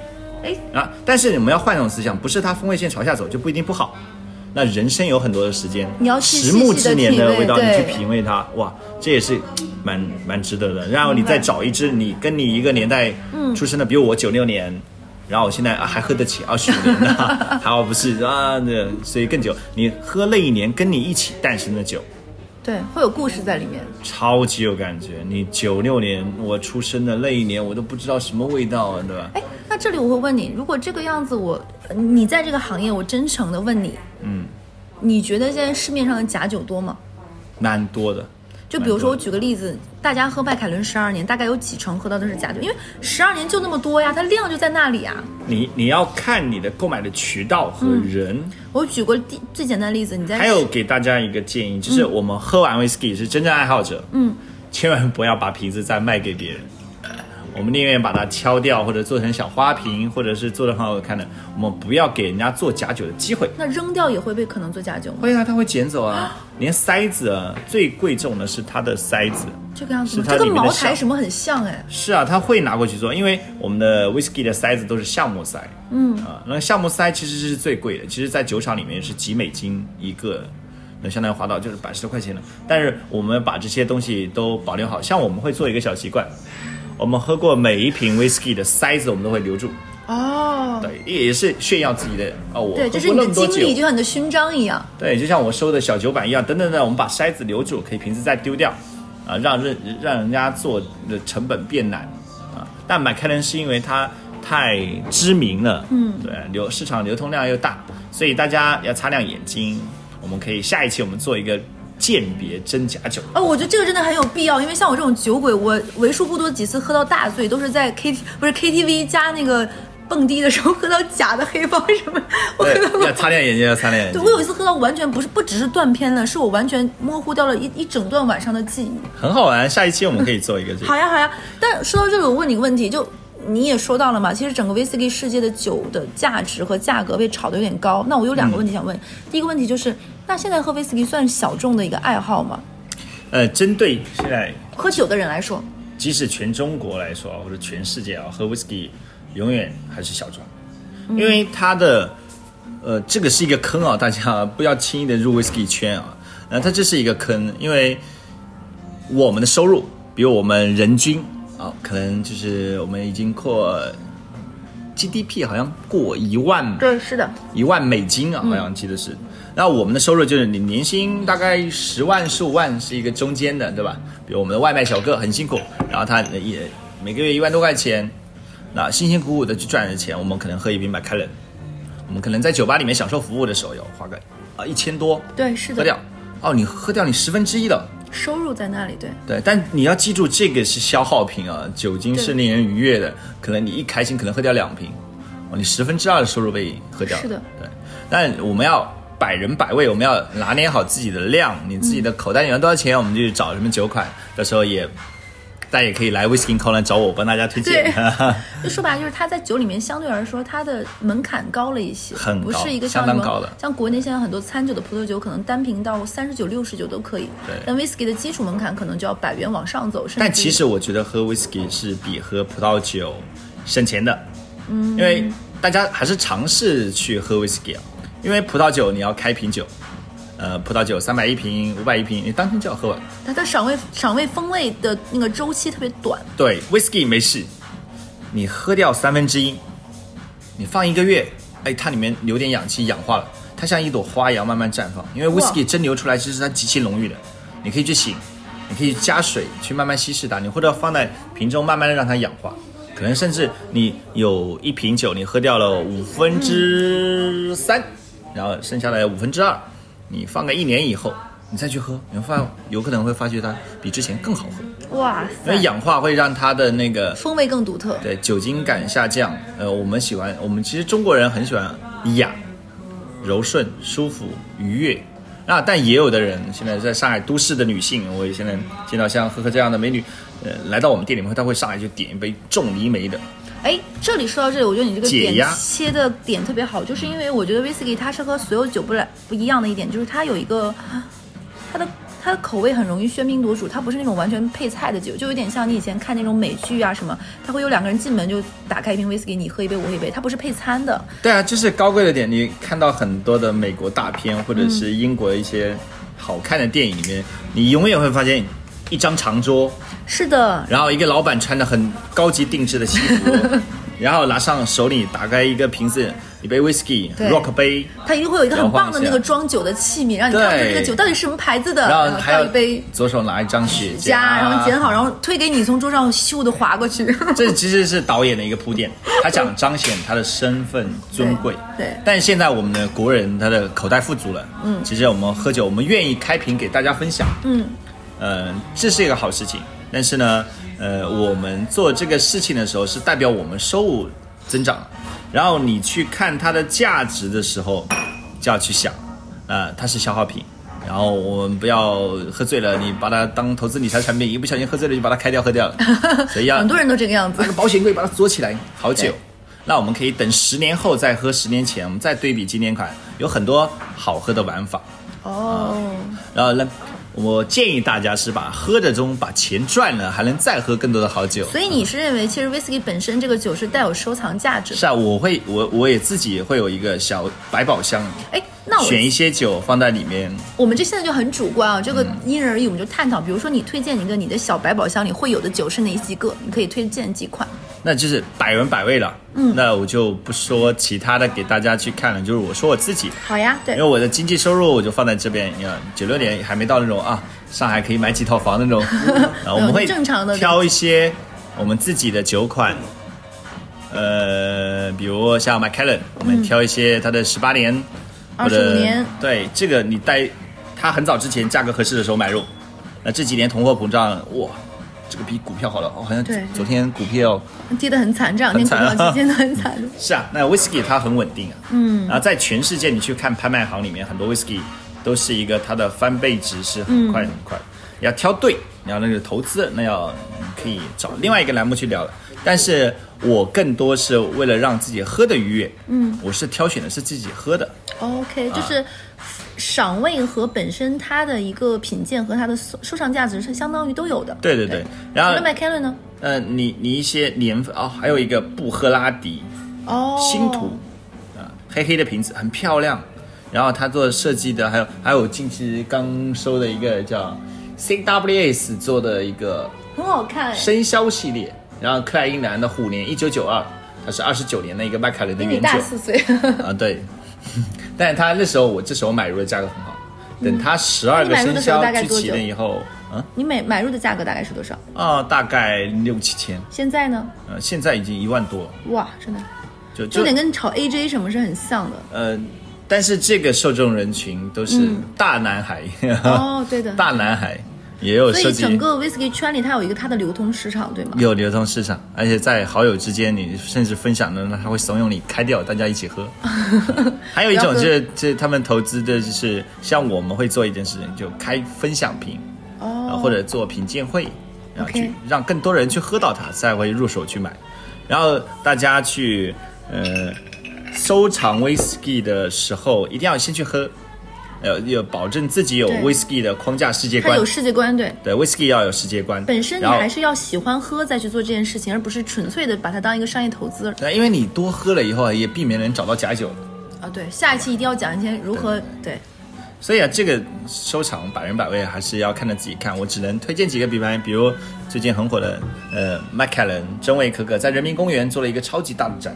哎，啊。但是我们要换一种思想，不是它风味线朝下走就不一定不好。那人生有很多的时间，你要去十木细细地之年的味味道，你去品味它，哇，这也是蛮蛮值得的。然后你再找一支你跟你一个年代嗯出生的，比如我九六年，然后我现在啊还喝得起二十五年的，还 好不是啊，那所以更久。你喝那一年跟你一起诞生的酒，对，会有故事在里面。超级有感觉。你九六年我出生的那一年，我都不知道什么味道啊，对吧？哎，那这里我会问你，如果这个样子我，你在这个行业，我真诚的问你，嗯，你觉得现在市面上的假酒多吗？蛮多的。就比如说，我举个例子，大家喝迈凯伦十二年，大概有几成喝到的是假酒？因为十二年就那么多呀，它量就在那里啊。你你要看你的购买的渠道和人。我举过第最简单的例子，你在还有给大家一个建议，就是我们喝完 whisky 是真正爱好者，嗯，千万不要把瓶子再卖给别人。我们宁愿把它敲掉，或者做成小花瓶，或者是做的很好看的，我们不要给人家做假酒的机会。那扔掉也会被可能做假酒吗？会啊，他会捡走啊，连塞子啊，最贵重的是它的塞子。这个样子它这跟茅台什么很像哎。是啊，他会拿过去做，因为我们的 whisky 的塞子都是橡木塞，嗯啊，那橡木塞其实是最贵的，其实在酒厂里面是几美金一个，那相当于划到就是百十多块钱了。但是我们把这些东西都保留好，像我们会做一个小习惯，我们喝过每一瓶 whisky 的塞子我们都会留住，哦，对，也是炫耀自己的哦，我对，喝这是你的经历，就像你的勋章一样。对，就像我收的小酒板一样，等等等，我们把筛子留住，可以瓶子再丢掉，啊，让人让人家做的成本变难，啊，但买开伦是因为它太知名了，嗯，对，流市场流通量又大，所以大家要擦亮眼睛。我们可以下一期我们做一个鉴别真假酒，哦，我觉得这个真的很有必要，因为像我这种酒鬼，我为数不多几次喝到大醉，都是在 K 不是 KTV 加那个蹦迪的时候 喝到假的黑帮什么，我喝到对，要擦亮眼睛，要擦亮眼睛对，我，有一次喝到完全不是不只是断片了，是我完全模糊掉了一一整段晚上的记忆。很好玩。下一期我们可以做一个这个好。呀好呀，但说到这里，我问你个问题，就你也说到了嘛，其实整个威士忌世界的酒的价值和价格被炒得有点高。那我有两个问题想问，第一个问题就是，那现在喝威士忌算小众的一个爱好吗？呃，针对现在喝酒的人来说，即使全中国来说啊，或者全世界啊，喝 whisky 永远还是小众，因为它的呃，这个是一个坑啊，大家不要轻易的入 whisky 圈啊。那它这是一个坑，因为我们的收入，比如我们人均啊，可能就是我们已经过 GDP 好像过一万对，是的，一万美金啊，好像记得是。然后我们的收入就是你年薪大概十万、十五万是一个中间的，对吧？比如我们的外卖小哥很辛苦，然后他也每个月一万多块钱，那辛辛苦苦的去赚的钱，我们可能喝一瓶麦凯伦，我们可能在酒吧里面享受服务的时候要花个啊一千多对，是的，喝掉，哦，你喝掉你十分之一的。收入在那里，对，对，但你要记住，这个是消耗品啊，酒精是令人愉悦的，可能你一开心可能喝掉两瓶，哦，你十分之二的收入被喝掉了。是的，对。但我们要百人百味，我们要拿捏好自己的量，你自己的口袋里面多少钱，我们就去找什么酒款，到时候也。大家也可以来 Whisky c o l 来找我，帮大家推荐。就 说白了，就是它在酒里面相对来说，它的门槛高了一些，很不是一个相当高的像国内现在很多餐酒的葡萄酒，可能单瓶到三十九、六十九都可以。对但 whisky 的基础门槛可能就要百元往上走，但其实我觉得喝 whisky 是比喝葡萄酒省钱的，嗯，因为大家还是尝试去喝 whisky 啊，因为葡萄酒你要开瓶酒，呃，葡萄酒三百一瓶、五百一瓶，你当天就要喝完。它的赏味赏味风味的那个周期特别短。对，whisky 没事，你喝掉三分之一，你放一个月，哎，它里面留点氧气氧化了，它像一朵花一样慢慢绽放。因为 whisky 蒸馏出来其实它极其浓郁的，你可以去醒，你可以加水去慢慢稀释它，你或者放在瓶中慢慢的让它氧化，可可能甚至你有一瓶酒，你喝掉了五分之三，然后剩下来五分之二，你放个一年以后，你再去喝，你会发现有可能会发觉它比之前更好喝，哇塞因为，氧化会让它的那个风味更独特。对酒精感下降。呃，我们喜欢，我们其实中国人很喜欢雅、柔顺、舒服、愉悦。那但也有的人，现在在上海都市的女性，我也现在见到像呵呵这样的美女，呃，来到我们店里面，她会上来就点一杯重梨梅的。哎，这里说到这里，我觉得你这个点切的点特别好，就是因为我觉得威士忌它是和所有酒不来不一样的一点，就是它有一个它的它的口味很容易喧宾夺主，它不是那种完全配菜的酒，就有点像你以前看那种美剧啊什么，它会有两个人进门就打开一瓶威士忌，你喝一杯我喝一杯，它不是配餐的。对啊，就是高贵的点。你看到很多的美国大片或者是英国的一些好看的电影里面，你永远会发现一张长桌，是的，然后一个老板穿的很高级定制的西服，然后拿上手里打开一个瓶子，一杯 whisky，rock 杯，它一定会有一个很棒的那个装酒的器皿，让你看看这个酒到底是什么牌子的，然后还有一杯。左手拿一张雪茄，加，然后剪好，然后推给你，从桌上咻的划过去。这其实是导演的一个铺垫，他想彰显他的身份尊贵。对对。但现在我们的国人他的口袋富足了，嗯，其实我们喝酒，我们愿意开瓶给大家分享，嗯，呃，这是一个好事情。但是呢，呃，我们做这个事情的时候是代表我们收入增长了，然后你去看它的价值的时候，就要去想，呃，它是消耗品。然后我们不要喝醉了，你把它当投资理财产品，一不小心喝醉了就把它开掉喝掉了，所以要很多人都这个样子那。个保险柜把它锁起来，好久。那我们可以等十年后再喝十年前，我们再对比经典款，有很多好喝的玩法。哦，然后呢，我建议大家是把喝的中把钱赚了，还能再喝更多的好酒。所以你是认为，其实威士忌本身这个酒是带有收藏价值的？是啊，我会我我也自己会有一个小百宝箱，哎，那我选一些酒放在里面。我们这现在就很主观啊，这个嗯因人而异，我们就探讨。比如说，你推荐一个你的小百宝箱里会有的酒是哪几个？你可以推荐几款。那就是百闻百味了。嗯，那我就不说其他的给大家去看了，就是我说我自己，好呀，对因为，我的经济收入我就放在这边。你看，九六年还没到那种啊，上海可以买几套房那种，啊我们会正常的挑一些我们自己的酒款，呃，比如像 Macallan，我们挑一些它的十八年、或者25年。对这个你带它很早之前价格合适的时候买入，那这几年通货膨胀，哇，这个比股票好了，哦，好像昨天股票。跌得很惨，这两天股票期间都很惨。的。是啊，那 whisky 它很稳定啊，嗯，然后在全世界你去看拍卖行里面，很多 whisky 都是一个它的翻倍值是很快很快，你要挑对，你要那个投资，那要可以找另外一个栏目去聊了。但是我更多是为了让自己喝的愉悦，嗯，我是挑选的是自己喝的，OK，就啊是赏味和本身它的一个品鉴和它的收收藏价值是相当于都有的。对对对，然后那 m c k e l l e n 呢？呃，你你一些年份哦，还有一个布赫拉迪，哦，星图啊，黑黑的瓶子很漂亮，然后他做设计的还有还有近期刚收的一个叫 CWS 做的一个很好看，生肖系列，然后克莱因蓝的虎年一九九二，它是二十九年的一个麦凯伦的比你原酒。大四岁。啊，对，但是他那时候我这时候买入的价格很好，等他十二个生肖聚齐了以后，嗯？你买买入的价格大概是多少？啊，大概六七千，现在呢？呃，现在已经一万多了，哇，真的，就就就点跟炒 AJ 什么是很像的。呃，但是这个受众人群都是大男孩，哦，对的。大男孩也有所以整个 whisky 圈里，它有一个它的流通市场，对吗？有流通市场，而且在好友之间，你甚至分享的，那他会怂恿你开掉，大家一起喝。还有一种就是，就是他们投资的，就是像我们会做一件事情，就开分享瓶，啊，哦，或者做品鉴会，然后去让更多人去喝到它，才会入手去买。然后大家去呃收藏 whisky 的时候，一定要先去喝，呃，要保证自己有对 whisky 的框架世界观它有。世界观，对。对，whisky 要有世界观。本身你还是要喜欢喝再去做这件事情，而不是纯粹的把它当一个商业投资。对，因为你多喝了以后，也避免能找到假酒。啊，对，下一期一定要讲一些如何对所以啊，这个收藏百人百味还是要看着自己看。我只能推荐几个品牌，比如最近很火的呃麦凯伦真味可可在人民公园做了一个超级大的展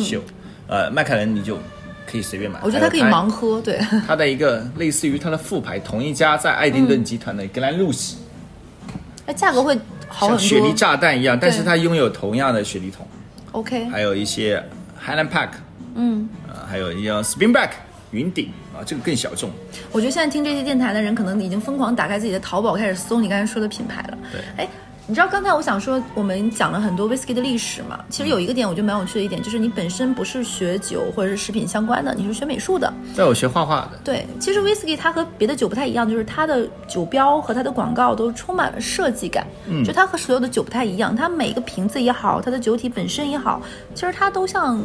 秀，呃麦凯伦你就可以随便买。嗯我觉得它可以盲喝，对，它的一个类似于它的副牌，同一家在爱丁顿集团的格兰露西，那价格会好很多。像雪梨炸弹一样，但是它拥有同样的雪梨桶，OK，还有一些 Highland Park，嗯，啊，还有一样 Springback 云顶啊，这个更小众。我觉得现在听这些电台的人，可能已经疯狂打开自己的淘宝，开始搜你刚才说的品牌了。对哎，你知道刚才我想说，我们讲了很多 whisky 的历史嘛，其实有一个点我觉得蛮有趣的一点，就是你本身不是学酒或者是食品相关的，你是学美术的。在我学画画的，对，其实 whisky 它和别的酒不太一样，就是它的酒标和它的广告都充满了设计感。嗯，就它和所有的酒不太一样，它每个瓶子也好，它的酒体本身也好，其实它都像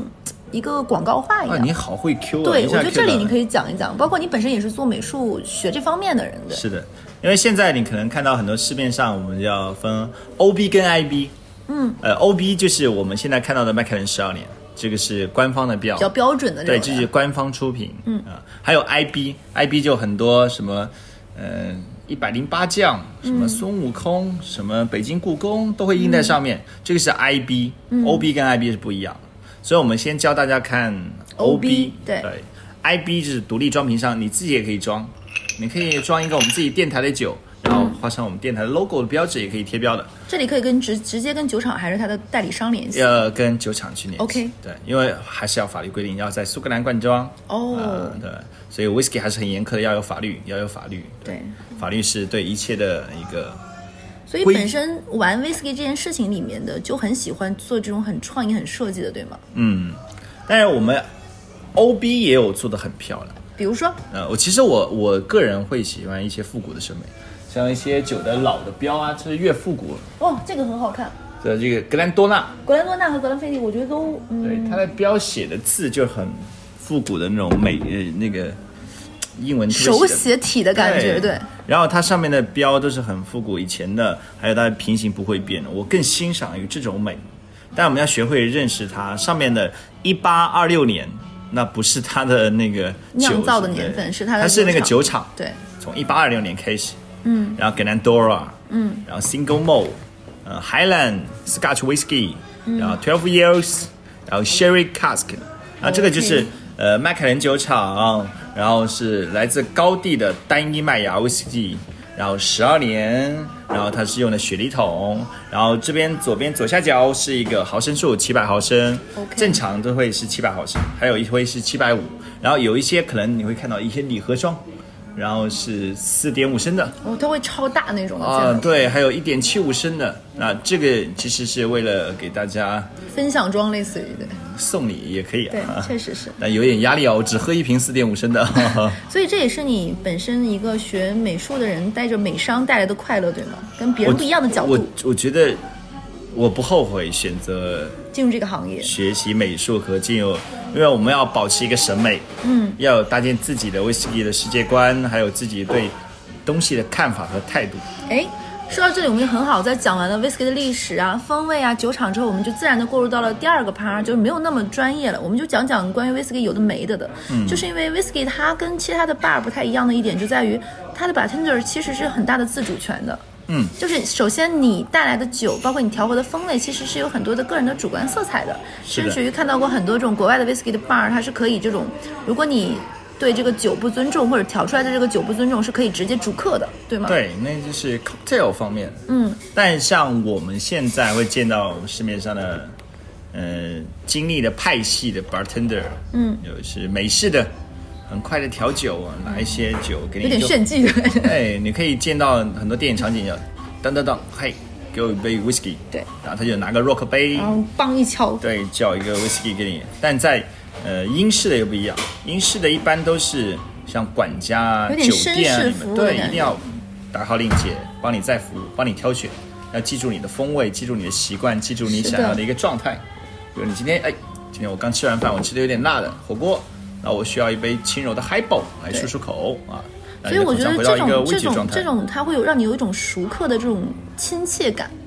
一个广告画一啊，样。你好会 Q 啊！对，我觉得这里你可以讲一讲，包括你本身也是做美术学这方面的人的。是的，因为现在你可能看到很多市面上，我们要分 OB 跟 IB。嗯，呃，OB 就是我们现在看到的麦凯伦十二年，这个是官方的标，比较标准的对，这是官方出品。嗯啊，还有 IB，IB 就很多什么，呃，一百零八将，什么孙悟空，什么北京故宫都会印在上面。这个是 IB，OB 跟 IB 是不一样的。所以我们先教大家看 OB 对对，IB 就是独立装瓶上，你自己也可以装，你可以装一个我们自己电台的酒，然后画上我们电台的 logo 的标志，也可以贴标的。这里可以跟直直接跟酒厂还是他的代理商联系。呃跟酒厂去联系。OK 对，因为还是要法律规定要在苏格兰灌装。哦呃对，所以 whisky 还是很严苛的，要有法律，要有法律。对，法律是对一切的一个所以本身玩 whisky 这件事情里面的，就很喜欢做这种很创意、很设计的，对吗？嗯，但是我们 OB 也有做的很漂亮。比如说，呃，我其实我我个人会喜欢一些复古的审美，像一些酒的老的标啊，就是越复古哦，这个很好看。的这个格兰多纳，格兰多纳和格兰菲迪，我觉得都嗯，对，它的标写的字就很复古的那种美，呃，那个英文手写体的感觉，对。然后它上面的标都是很复古以前的，还有它的平行不会变的。我更欣赏于这种美，但我们要学会认识它上面的1826年，那不是它的那个酿造的年份是它的它是那个酒酒厂，对，从一八二六年开始，嗯，然后 Glenendora，嗯，然后 Single Malt，呃，Highland Scotch Whisky，、然后 Twelve Years，然后 Sherry Cask，啊，这个就是呃麦凯伦酒厂，然后是来自高地的单一麦芽威士忌，然后十二年，然后它是用的雪梨桶，然后这边左边左下角是一个毫升数七百毫升正常都会是七百毫升，还有一会是七百五，然后有一些可能你会看到一些礼盒装。然后是四点五升的哦，它会超大那种的，啊，对，还有一点七五升的。那这个其实是为了给大家分享装类似于对送礼也可以啊对啊，，确实是。但有点压力哦，我只喝一瓶四点五升的。所以这也是你本身一个学美术的人带着美商带来的快乐，对吗？跟别人不一样的角我度我觉得我不后悔选择进入这个行业。学习美术和进入，因为我们要保持一个审美，嗯，要搭建自己的威士忌的世界观，还有自己对东西的看法和态度。哎，说到这里，我们就很好，在讲完了 whisky 的历史啊、风味啊、酒厂之后，我们就自然的过渡到了第二个 part，，就是没有那么专业了，我们就讲讲关于 whisky 有的没的的。嗯，就是因为 whisky 它跟其他的 bar 不太一样的一点，就在于它的 bartender 其实是很大的自主权的。嗯，就是首先你带来的酒，包括你调和的风味，其实是有很多的个人的主观色彩的甚至于看到过很多这种国外的 whisky 的 bar，它是可以这种，如果你对这个酒不尊重，或者调出来的这个酒不尊重，是可以直接逐客的，对吗？，对，那就是 cocktail 方面。嗯，但像我们现在会见到市面上的，呃，经历的派系的 bartender，嗯，有是美式的，很快的调酒啊，拿一些酒给你有点炫技的感觉。哎，你可以见到很多电影场景，当当当，嘿，给我一杯 whisky，对，然后他就拿个 rock 杯，然后梆一敲，对，叫一个 whisky 给你。但在呃英式的又不一样，英式的一般都是像管家啊、酒店啊对，一定要打好领结，帮你再服务，帮你挑选，要记住你的风味，记住你的习惯，记住你想要的一个状态。比如你今天哎，今天我刚吃完饭，我吃的有点辣的火锅，那我需要一杯轻柔的 highball 来漱漱口啊。所以我觉得这种这种这种，它会有让你有一种熟客的这种亲切感，嗯，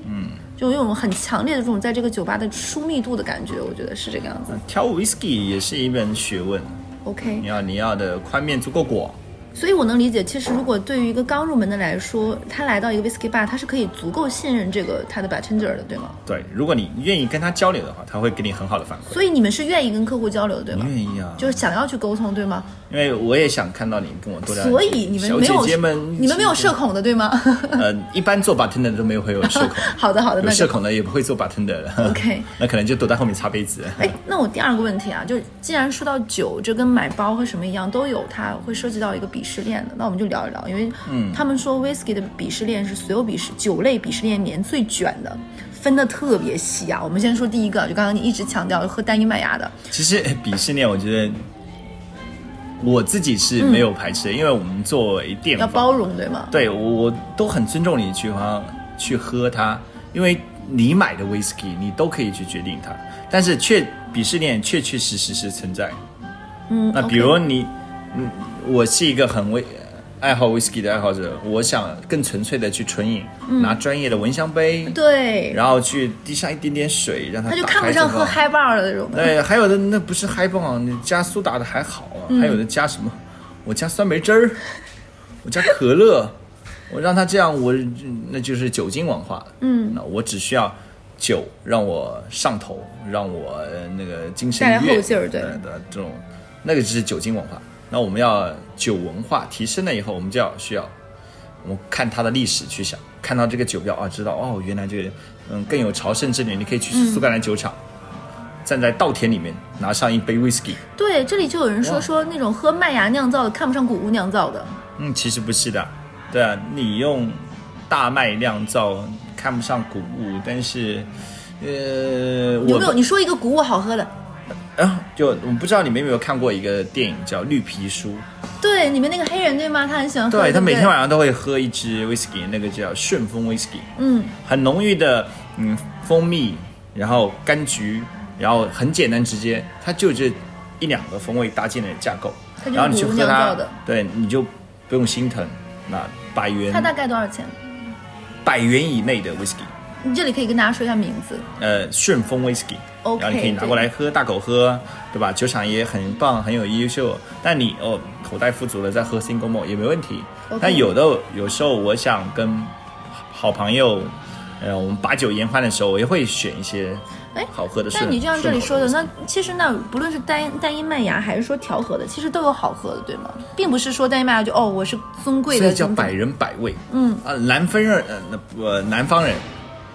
就有一种很强烈的这种在这个酒吧的疏密度的感觉，我觉得是这个样子。调 whisky 也是一门学问，OK，你要你要的宽面足够广，所以我能理解，其实如果对于一个刚入门的来说，他来到一个 whisky bar，他是可以足够信任这个他的 bartender 的，对吗？对，如果你愿意跟他交流的话，他会给你很好的反馈。所以你们是愿意跟客户交流的，对吗？愿意啊，就是想要去沟通，对吗？因为我也想看到你跟我多聊。所以你们没有姐姐们，你们没有社恐的，对吗？呃，一般做 bartender 都没有会有社恐。好的，好的，有那社恐的也不会做 bartender 的。OK 那可能就躲在后面擦杯子。哎，那我第二个问题啊，就是既然说到酒，这跟买包和什么一样，都有它会涉及到一个鄙视链的，那我们就聊一聊，因为他们说 whisky 的鄙视链是所有鄙视酒类鄙视链里面最卷的，分的特别细啊。我们先说第一个，就刚刚你一直强调喝单一麦芽的，其实鄙视链，我觉得我自己是没有排斥的，因为我们作为店，要包容，对吗？对我我都很尊重你去喝去喝它，因为你买的 whisky 你都可以去决定它，但是确鄙视链确确实实是存在。嗯，那比如你，嗯，我是一个很威爱好 whisky 的爱好者，我想更纯粹的去纯饮，嗯拿专业的蚊香杯，对，然后去滴上一点点水，让它他就打看不上喝开整个 high bar 的那种。对，还有的那不是嗨棒，你加苏打的还好啊，嗯还有的加什么？我加酸梅汁儿，我加可乐，我让它这样，我那就是酒精文化。嗯，那我只需要酒让我上头，让我呃那个精神带来愉悦后劲儿对的的这种，那个就是酒精文化。那我们要酒文化提升了以后，我们就要需要我们看它的历史去想，看到这个酒标啊，知道哦，原来这个嗯更有朝圣之年，你可以去苏格兰酒厂。站在稻田里面拿上一杯 whisky，对，这里就有人说说那种喝麦芽酿造的看不上谷物酿造的，嗯，其实不是的，对啊，你用大麦酿造看不上谷物，但是，呃，有没有？你说一个谷物好喝的？啊，就我不知道你们有没有看过一个电影叫《绿皮书》，对，里面那个黑人对吗？他很喜欢喝，对他每天晚上都会喝一支 whisky，那个叫顺风 whisky，嗯，很浓郁的嗯蜂蜜，然后柑橘，然后很简单直接，它就这一两个风味搭建的架构，然后你去喝它对，你就不用心疼，那百元它大概多少钱？百元以内的 whisky。你这里可以跟大家说一下名字。呃，顺风 whisky，OK，然后你可以拿过来喝，大口喝，对吧？酒厂也很棒，很有优秀。但你哦，口袋富足了，再喝 single malt 也没问题。但有的有时候，我想跟好朋友，呃，我们把酒言欢的时候，我也会选一些哎好喝的顺。但你就像这里说的，那其实那不论是单单一麦芽还是说调和的，其实都有好喝的，对吗？并不是说单一麦芽就哦，我是尊贵的，所以叫百人百味。嗯啊，南方人呃，那不、呃南方人，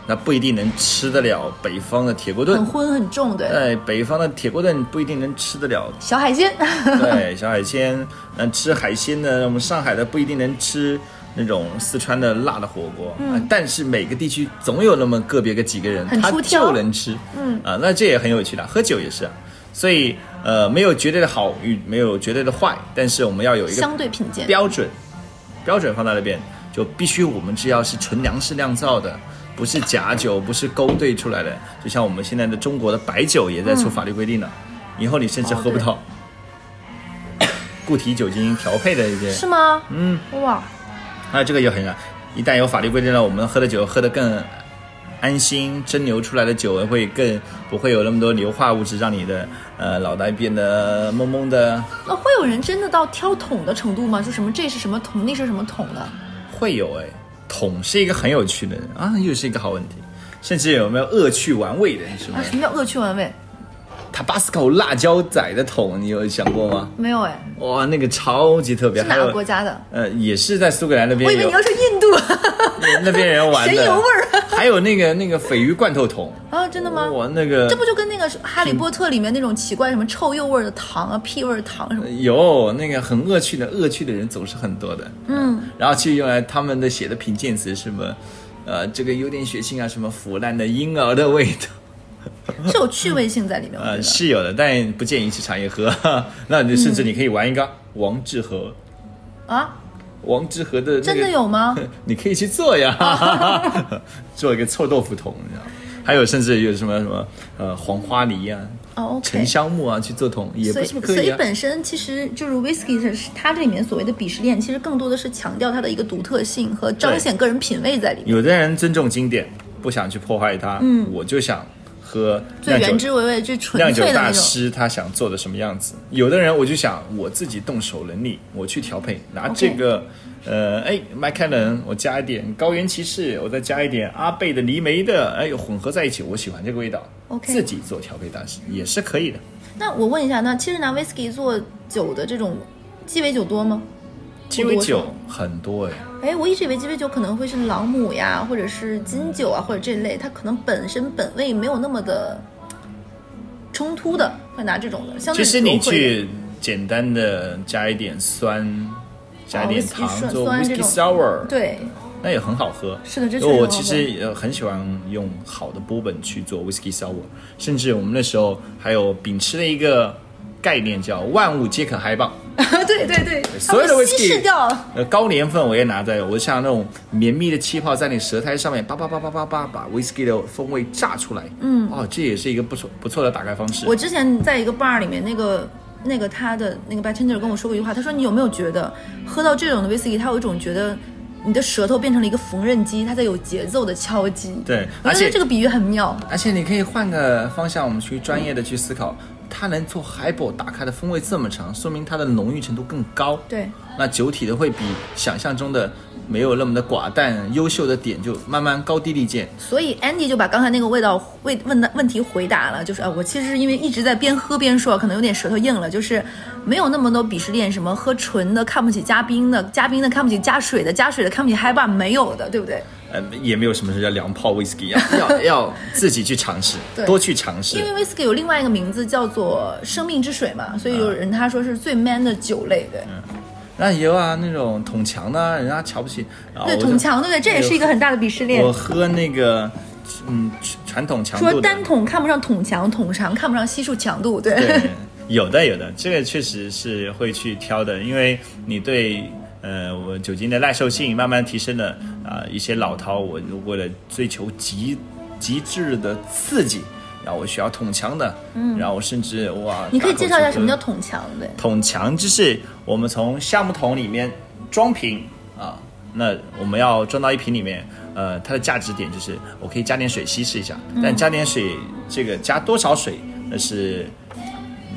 那不一定能吃得了北方的铁锅炖。很。荤很重，对。对，北方的铁锅炖不一定能吃得了。小海鲜，对，小海鲜，嗯，吃海鲜呢，我们上海的不一定能吃那种四川的辣的火锅，嗯，但是每个地区总有那么个别个几个人，他就能吃，嗯。啊，那这也很有趣的，喝酒也是啊，所以呃，没有绝对的好与没有绝对的坏，但是我们要有一个相对品鉴。标准，标准放在那边，就必须我们只要是纯粮食酿造的，不是假酒，不是勾兑出来的。就像我们现在的中国的白酒也在出法律规定了，以后你甚至喝不到固体酒精调配的一些。是吗？嗯，哇，那这个也很，一旦有法律规定了，我们喝的酒喝得更安心，蒸馏出来的酒会更不会有那么多硫化物质，让你的呃脑袋变得懵懵的。那会有人真的到挑桶的程度吗？就什么这是什么桶，那是什么桶的？会有哎，桶是一个很有趣的人啊，又是一个好问题。甚至有没有恶趣玩味的什么啊，什么叫恶趣玩味？Tabasco 辣椒仔的桶，你有想过吗？没有哎，哇，那个超级特别，是哪个国家的？呃，也是在苏格兰那边我以为你要说印度，那边人玩的，神油味儿还有那个那个鲱鱼罐头桶，啊，真的吗？我，那个这不就跟那个《哈利波特》里面那种奇怪什么臭鼬味儿的糖啊、屁味儿糖什么？有那个很恶趣的，恶趣的人总是很多的。嗯，然后去用来他们的写的评鉴词什么，呃，这个有点血腥啊，什么腐烂的婴儿的味道，是有趣味性在里面，呃，是有的，但不建议去茶叶喝。那你甚至你可以玩一个王致和，啊，王之和的、那个、真的有吗？你可以去做呀，做一个臭豆腐桶，你知道吗？还有甚至有什么什么呃黄花梨啊、哦沉。香木啊去做桶，也不所以，所以是不可以啊。本身其实就是 whisky 是它这里面所谓的鄙视链，其实更多的是强调它的一个独特性和彰显个人品味在里面。有的人尊重经典，不想去破坏它，嗯，我就想喝最原汁原味、最纯酿酒大粹的那种。师他想做的什么样子。有的人我就想我自己动手能力，我去调配，拿这个呃，哎，麦凯伦，我加一点高原骑士，我再加一点阿贝的梨梅的，哎，混合在一起，我喜欢这个味道。OK 自己做调配大师也是可以的。那我问一下，那其实拿 whisky 做酒的这种鸡尾酒多吗？鸡尾酒很多哎，哎，我一直以为鸡尾酒可能会是朗姆呀，或者是金酒啊，或者这类，它可能本身本味没有那么的冲突的，会拿这种的。相对其实你去简单的加一点酸，加一点糖酸做 whisky 种 sour，对，那也很好喝。是的这确实很好我其实呃很喜欢用好的波本去做 whisky sour，甚至我们那时候还有秉持了一个概念叫万物皆可嗨棒。对对对，所有的它会稀 whisky 释掉。呃，高年份我也拿在，我像那种绵密的气泡在你舌苔上面叭叭叭叭叭叭把 whisky 的风味炸出来。嗯，哦，这也是一个不错不错的打开方式。我之前在一个 bar 里面，那个那个他的那个 bartender 跟我说过一句话，他说你有没有觉得喝到这种的 whisky，他有一种觉得你的舌头变成了一个缝纫机，它在有节奏的敲击。对而且这个比喻很妙。而且你可以换个方向，我们去专业的去思考，它能做 highball 打开的风味这么长，说明它的浓郁程度更高。对，那酒体的会比想象中的没有那么的寡淡，优秀的点就慢慢高低立见。所以 Andy 就把刚才那个味道问问的问题回答了，就是啊，我其实是因为一直在边喝边说，可能有点舌头硬了，就是没有那么多鄙视链，什么喝纯的看不起加冰的，加冰的看不起加水的，加水的看不起嗨爸，没有的，对不对？呃，也没有什么是叫凉泡 whisky，要要 要自己去尝试，多去尝试因。为 whisky 有另外一个名字叫做生命之水嘛，所以有人他说是最 man 的酒类，对，那也有啊，那种捅墙的，人家瞧不起。对，我就捅墙，对不对？这也是一个很大的鄙视链我。喝那个，嗯，传统强度。说单桶看不上捅墙，捅长看不上系数强度，对。对，有的有的，这个确实是会去挑的，因为你对呃我酒精的耐受性慢慢提升了啊、一些老饕我为了追求极极致的刺激，然后我需要捅墙的，嗯，然后我甚至哇，你可以介绍一下什么叫捅墙，对。捅墙，就是我们从橡木桶里面装瓶啊，那我们要装到一瓶里面。呃，它的价值点就是我可以加点水稀释一下，但加点水这个加多少水那是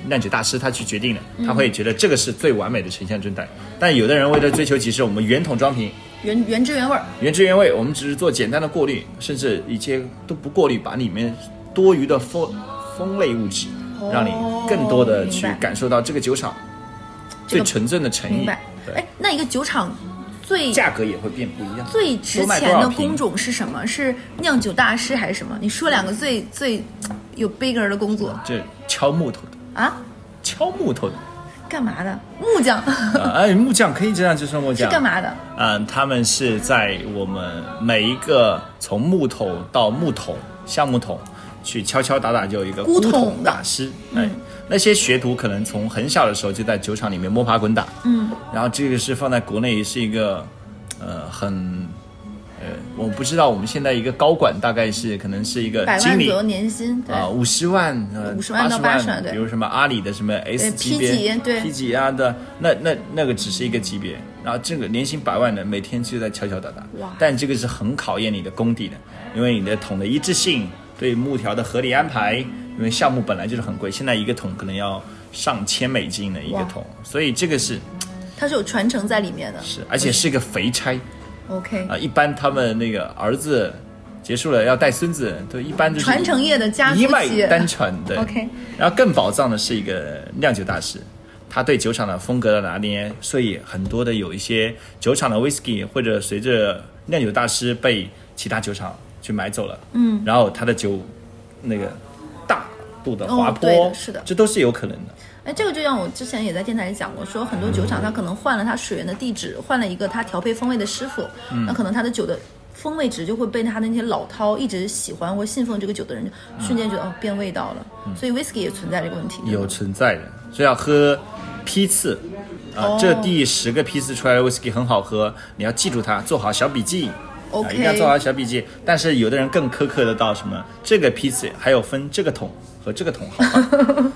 酿酒大师他去决定的，他会觉得这个是最完美的呈现状态。但有的人为了追求极致，我们原桶装瓶，原原汁原味儿，原汁原味，我们只是做简单的过滤，甚至一些都不过滤，把里面多余的风风类物质，让你更多的去感受到这个酒厂最纯正的诚意哎，，那一个酒厂最价格也会变不一样。最值钱的工种是什么？是酿酒大师还是什么？你说两个最最有 bigger 的工作这敲木头的，啊？敲木头的，干嘛的？木匠啊哎，木匠可以这样就说木匠。是干嘛的？嗯，他们是在我们每一个从木头到木桶、橡木桶去敲敲打打，就有一个木桶大师。哎，那些学徒可能从很小的时候就在酒厂里面摸爬滚打。嗯，然后这个是放在国内是一个，呃，很，呃，我不知道我们现在一个高管大概是可能是一个经理百万左右年薪，啊，五十万呃，50万到80 80万对。比如什么阿里的什么 S 级 P 别、级对。P 级啊的，那那那个只是一个级别，然后这个年薪百万的，每天就在敲敲打打，哇。但这个是很考验你的功底的，因为你的桶的一致性，对木条的合理安排，因为项目本来就是很贵，现在一个桶可能要上千美金的一个桶，所以这个是它是有传承在里面的。是，而且是一个肥差 OK，啊，一般他们那个儿子结束了要带孙子，都一般就是传承业的家族一脉。单传的。OK 然后更宝藏的是一个酿酒大师，他对酒厂的风格的拿捏，所以很多的有一些酒厂的 whisky 或者随着酿酒大师被其他酒厂去买走了，嗯，然后他的酒那个大度的滑坡，的是的这都是有可能的。哎，这个就像我之前也在电台里讲过，说很多酒厂它可能换了它水源的地址，换了一个它调配风味的师傅，嗯那可能它的酒的风味值就会被他的那些老饕一直喜欢或信奉这个酒的人，瞬间觉得哦变味道了。所以 whisky 也存在这个问题。有存在的，所以要喝批次啊。哦这第十个批次出来的 whisky 很好喝，你要记住它，做好小笔记。OK 啊一定要做好小笔记。但是有的人更苛刻的到什么？这个批次还有分这个桶和这个桶好吗。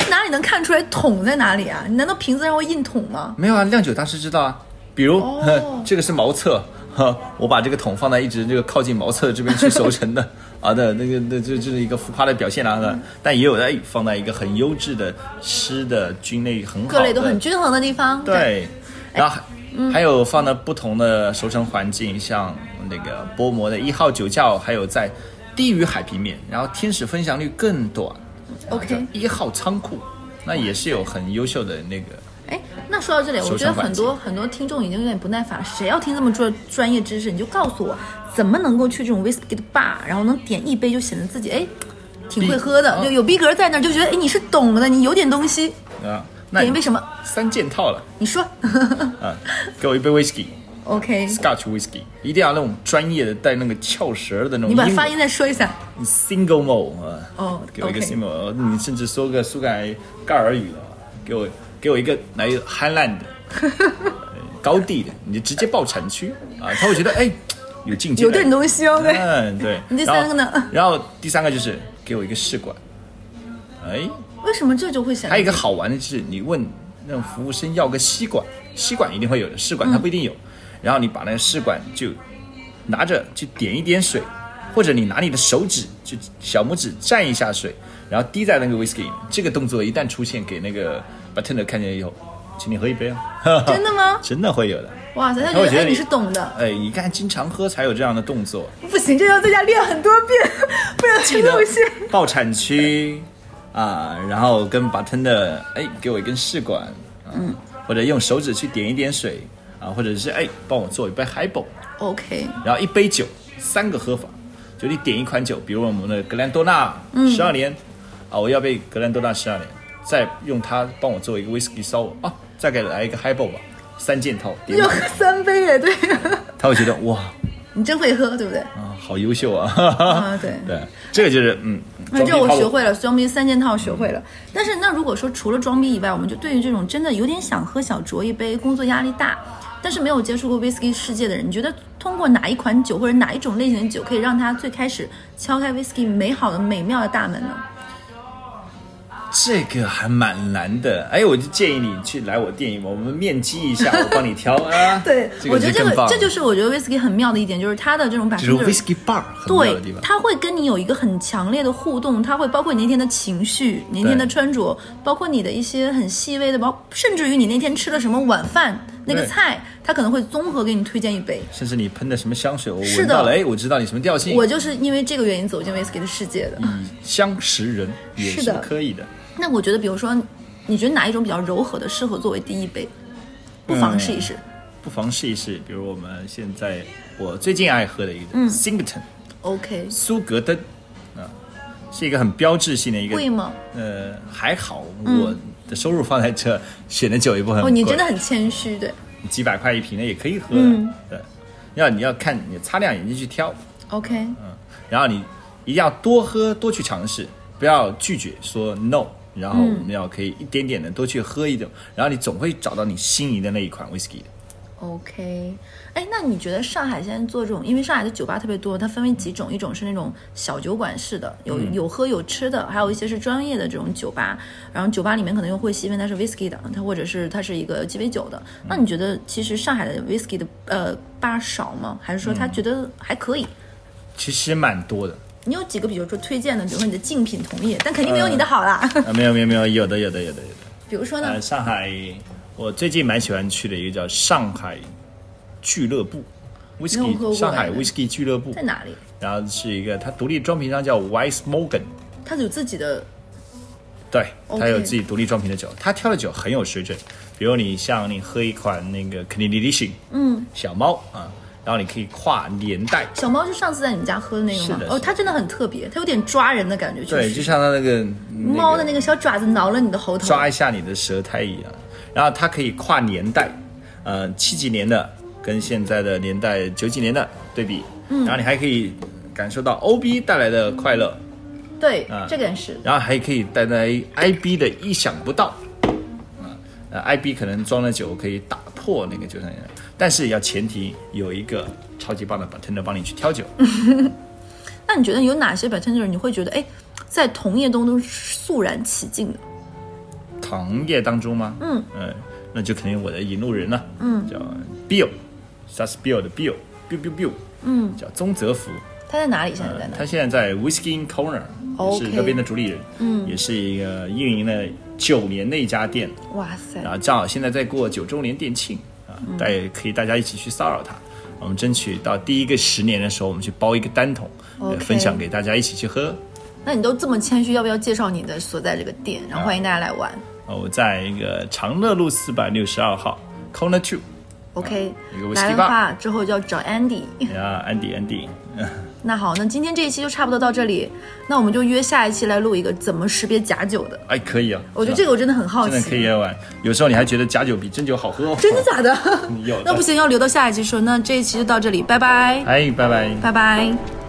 哪里能看出来桶在哪里啊？你难道瓶子上会印桶吗？没有啊，酿酒大师知道啊。比如、哦 这个是茅厕，哈，我把这个桶放在一直这个靠近茅厕这边去熟成的，啊的那个那这这是一个浮夸的表现啦、啊，但也有在放在一个很优质的湿的菌类很好各类都很均衡的地方。对，然后还、还有放在不同的熟成环境，像那个薄膜的一号酒窖，还有在低于海平面，然后天使分享率更短。OK 一号仓库，那也是有很优秀的那个。哎，那说到这里，我觉得很多很多听众已经有点不耐烦了。谁要听这么专专业知识？你就告诉我，怎么能够去这种 whisky 的 bar，然后能点一杯就显得自己哎挺会喝的，逼就有逼格在那儿，就觉得哎你是懂的，你有点东西。啊，那点一杯什么？三件套了你说 啊！给我一杯 whisky。？OK，Scotch whisky 一定要那种专业的带那个翘舌的那种。你把发音再说一下。single malt 啊，哦给我一个 single，malt，你甚至说个苏格兰盖尔语了，给我给我一个来 Highland 的呃 高地的，你就直接报产区啊，他会觉得哎有境界，有点东西哦，嗯，对。你第三个呢然后？第三个就是给我一个试管，哎，为什么这就会想？还有一个好玩的就是，你问那种服务生要个吸管，吸管一定会有的，试管它不一定有。然后你把那个试管就拿着去点一点水，或者你拿你的手指就小拇指蘸一下水，然后滴在那个 whisky 里面。这个动作一旦出现给那个 bartender 看见以后，请你喝一杯啊！真的吗？真的会有的。哇塞，他觉得你觉得哎你是懂的，哎，你看经常喝才有这样的动作。不行，这要在家练很多遍，不然记得会露馅。报产区啊，然后跟 bartender 哎给我一根试管，嗯，或者用手指去点一点水啊，或者是哎帮我做一杯 highball，OK，然后一杯酒三个喝法，就你点一款酒，比如我们的格兰多纳十二年、啊，我要杯格兰多纳十二年，再用它帮我做一个 whisky sour 啊，再给来一个 highball 吧，三件套，点要喝三杯耶，对，他会觉得哇你真会喝，对不对？啊好优秀啊，啊，对。对，这个就是嗯，那这我学会了，装逼三件套学会了。但是那如果说除了装逼以外，我们就对于这种真的有点想喝小酌一杯，工作压力大，但是没有接触过 whisky 世界的人，你觉得通过哪一款酒或者哪一种类型的酒，可以让他最开始敲开 whisky 美好的美妙的大门呢？这个还蛮难的，哎，我就建议你去来我店里，我们面基一下，我帮你挑啊。对，这我觉得这个这就是我觉得 whisky 很妙的一点，就是它的这种百就是分之 whisky bar 对方，。它会跟你有一个很强烈的互动，它会包括你那天的情绪、你那天的穿着，包括你的一些很细微的，包甚至于你那天吃了什么晚饭那个菜，他可能会综合给你推荐一杯。甚至你喷的什么香水，我是的闻到了，哎，我知道你什么调性。我就是因为这个原因走进 whisky 的世界的。以香识人也是可以的。那我觉得，比如说，你觉得哪一种比较柔和的，适合作为第一杯？不妨试一试。不妨试一试，比如我们现在我最近爱喝的一个嗯 Singleton OK，苏格登啊，是一个很标志性的一个。贵吗？呃，还好，我的收入放在这，选的酒也不很哦，你真的很谦虚，对。几百块一瓶的也可以喝。嗯对，要你要看你擦亮眼睛去挑，OK，嗯，然后你一定要多喝，多去尝试，不要拒绝说 no。然后我们要可以一点点的多去喝一点，然后你总会找到你心仪的那一款 whisky 的。OK，哎，那你觉得上海现在做这种，因为上海的酒吧特别多，它分为几种，一种是那种小酒馆式的，有、有喝有吃的，还有一些是专业的这种酒吧。然后酒吧里面可能又会细分它是 whisky 的，它或者是它是一个鸡尾酒的。那你觉得其实上海的 whisky 的呃吧少吗？还是说他觉得还可以？其实蛮多的你有几个比如说推荐的，比如说你的竞品同业，但肯定没有你的好啦。啊，没有没有没有，有的有的有的有的。比如说呢呃，？上海我最近蛮喜欢去的一个叫上海俱乐部，whisky 上海哎 whisky 俱乐部在，哪里？然后是一个它独立装瓶商叫 Wise Morgan。它有自己的对他有自己独立装瓶的酒，它挑的酒很有水准。比如你像你喝一款那个 c a n d i d i t i o n 嗯，小猫啊，然后你可以跨年代，小猫就上次在你们家喝的那个吗？哦，是的是的它真的很特别，它有点抓人的感觉，确对，就像它那个猫的那个小爪子挠了你的喉头。抓一下你的舌苔一样。然后它可以跨年代，呃，七几年的跟现在的年代九几年的对比，嗯然后你还可以感受到 OB 带来的快乐，对，啊这个也是。然后还可以带来 IB 的意想不到，啊，呃，IB 可能装了酒可以打破那个酒商，但是要前提有一个超级棒的 bartender 帮你去挑酒。那你觉得有哪些 bartender 你会觉得哎，在同业中都是肃然起敬的？同业当中吗？嗯呃，那就肯定我的引路人了，嗯，叫 Bill，s s Bill 的 Bill，biu biu biu，嗯，叫宗泽福，他在哪里？现在在哪？他现在在 Whiskey in Corner，也是那边的主理人，嗯，也是一个运营了九年的一家店，哇塞。然，后正好现在在过九周年店庆啊，大家可以大家一起去骚扰他，我们争取到第一个十年的时候，我们去包一个单桶，呃 OK 分享给大家一起去喝。那你都这么谦虚，要不要介绍你的所在这个店，然后欢迎大家来玩。啊，我在一个长乐路四百六十二号 Corner Two，？OK，来的话之后就要找 Andy。呀，安迪安迪，那好，那今天这一期就差不多到这里，那我们就约下一期来录一个怎么识别假酒的。哎，可以啊，我觉得这个我真的很好真的可以奇，来玩，有时候你还觉得假酒比真酒好喝哦，真的假的？有的那不行，要留到下一期说。那这一期就到这里，拜拜，哎，拜拜。拜拜。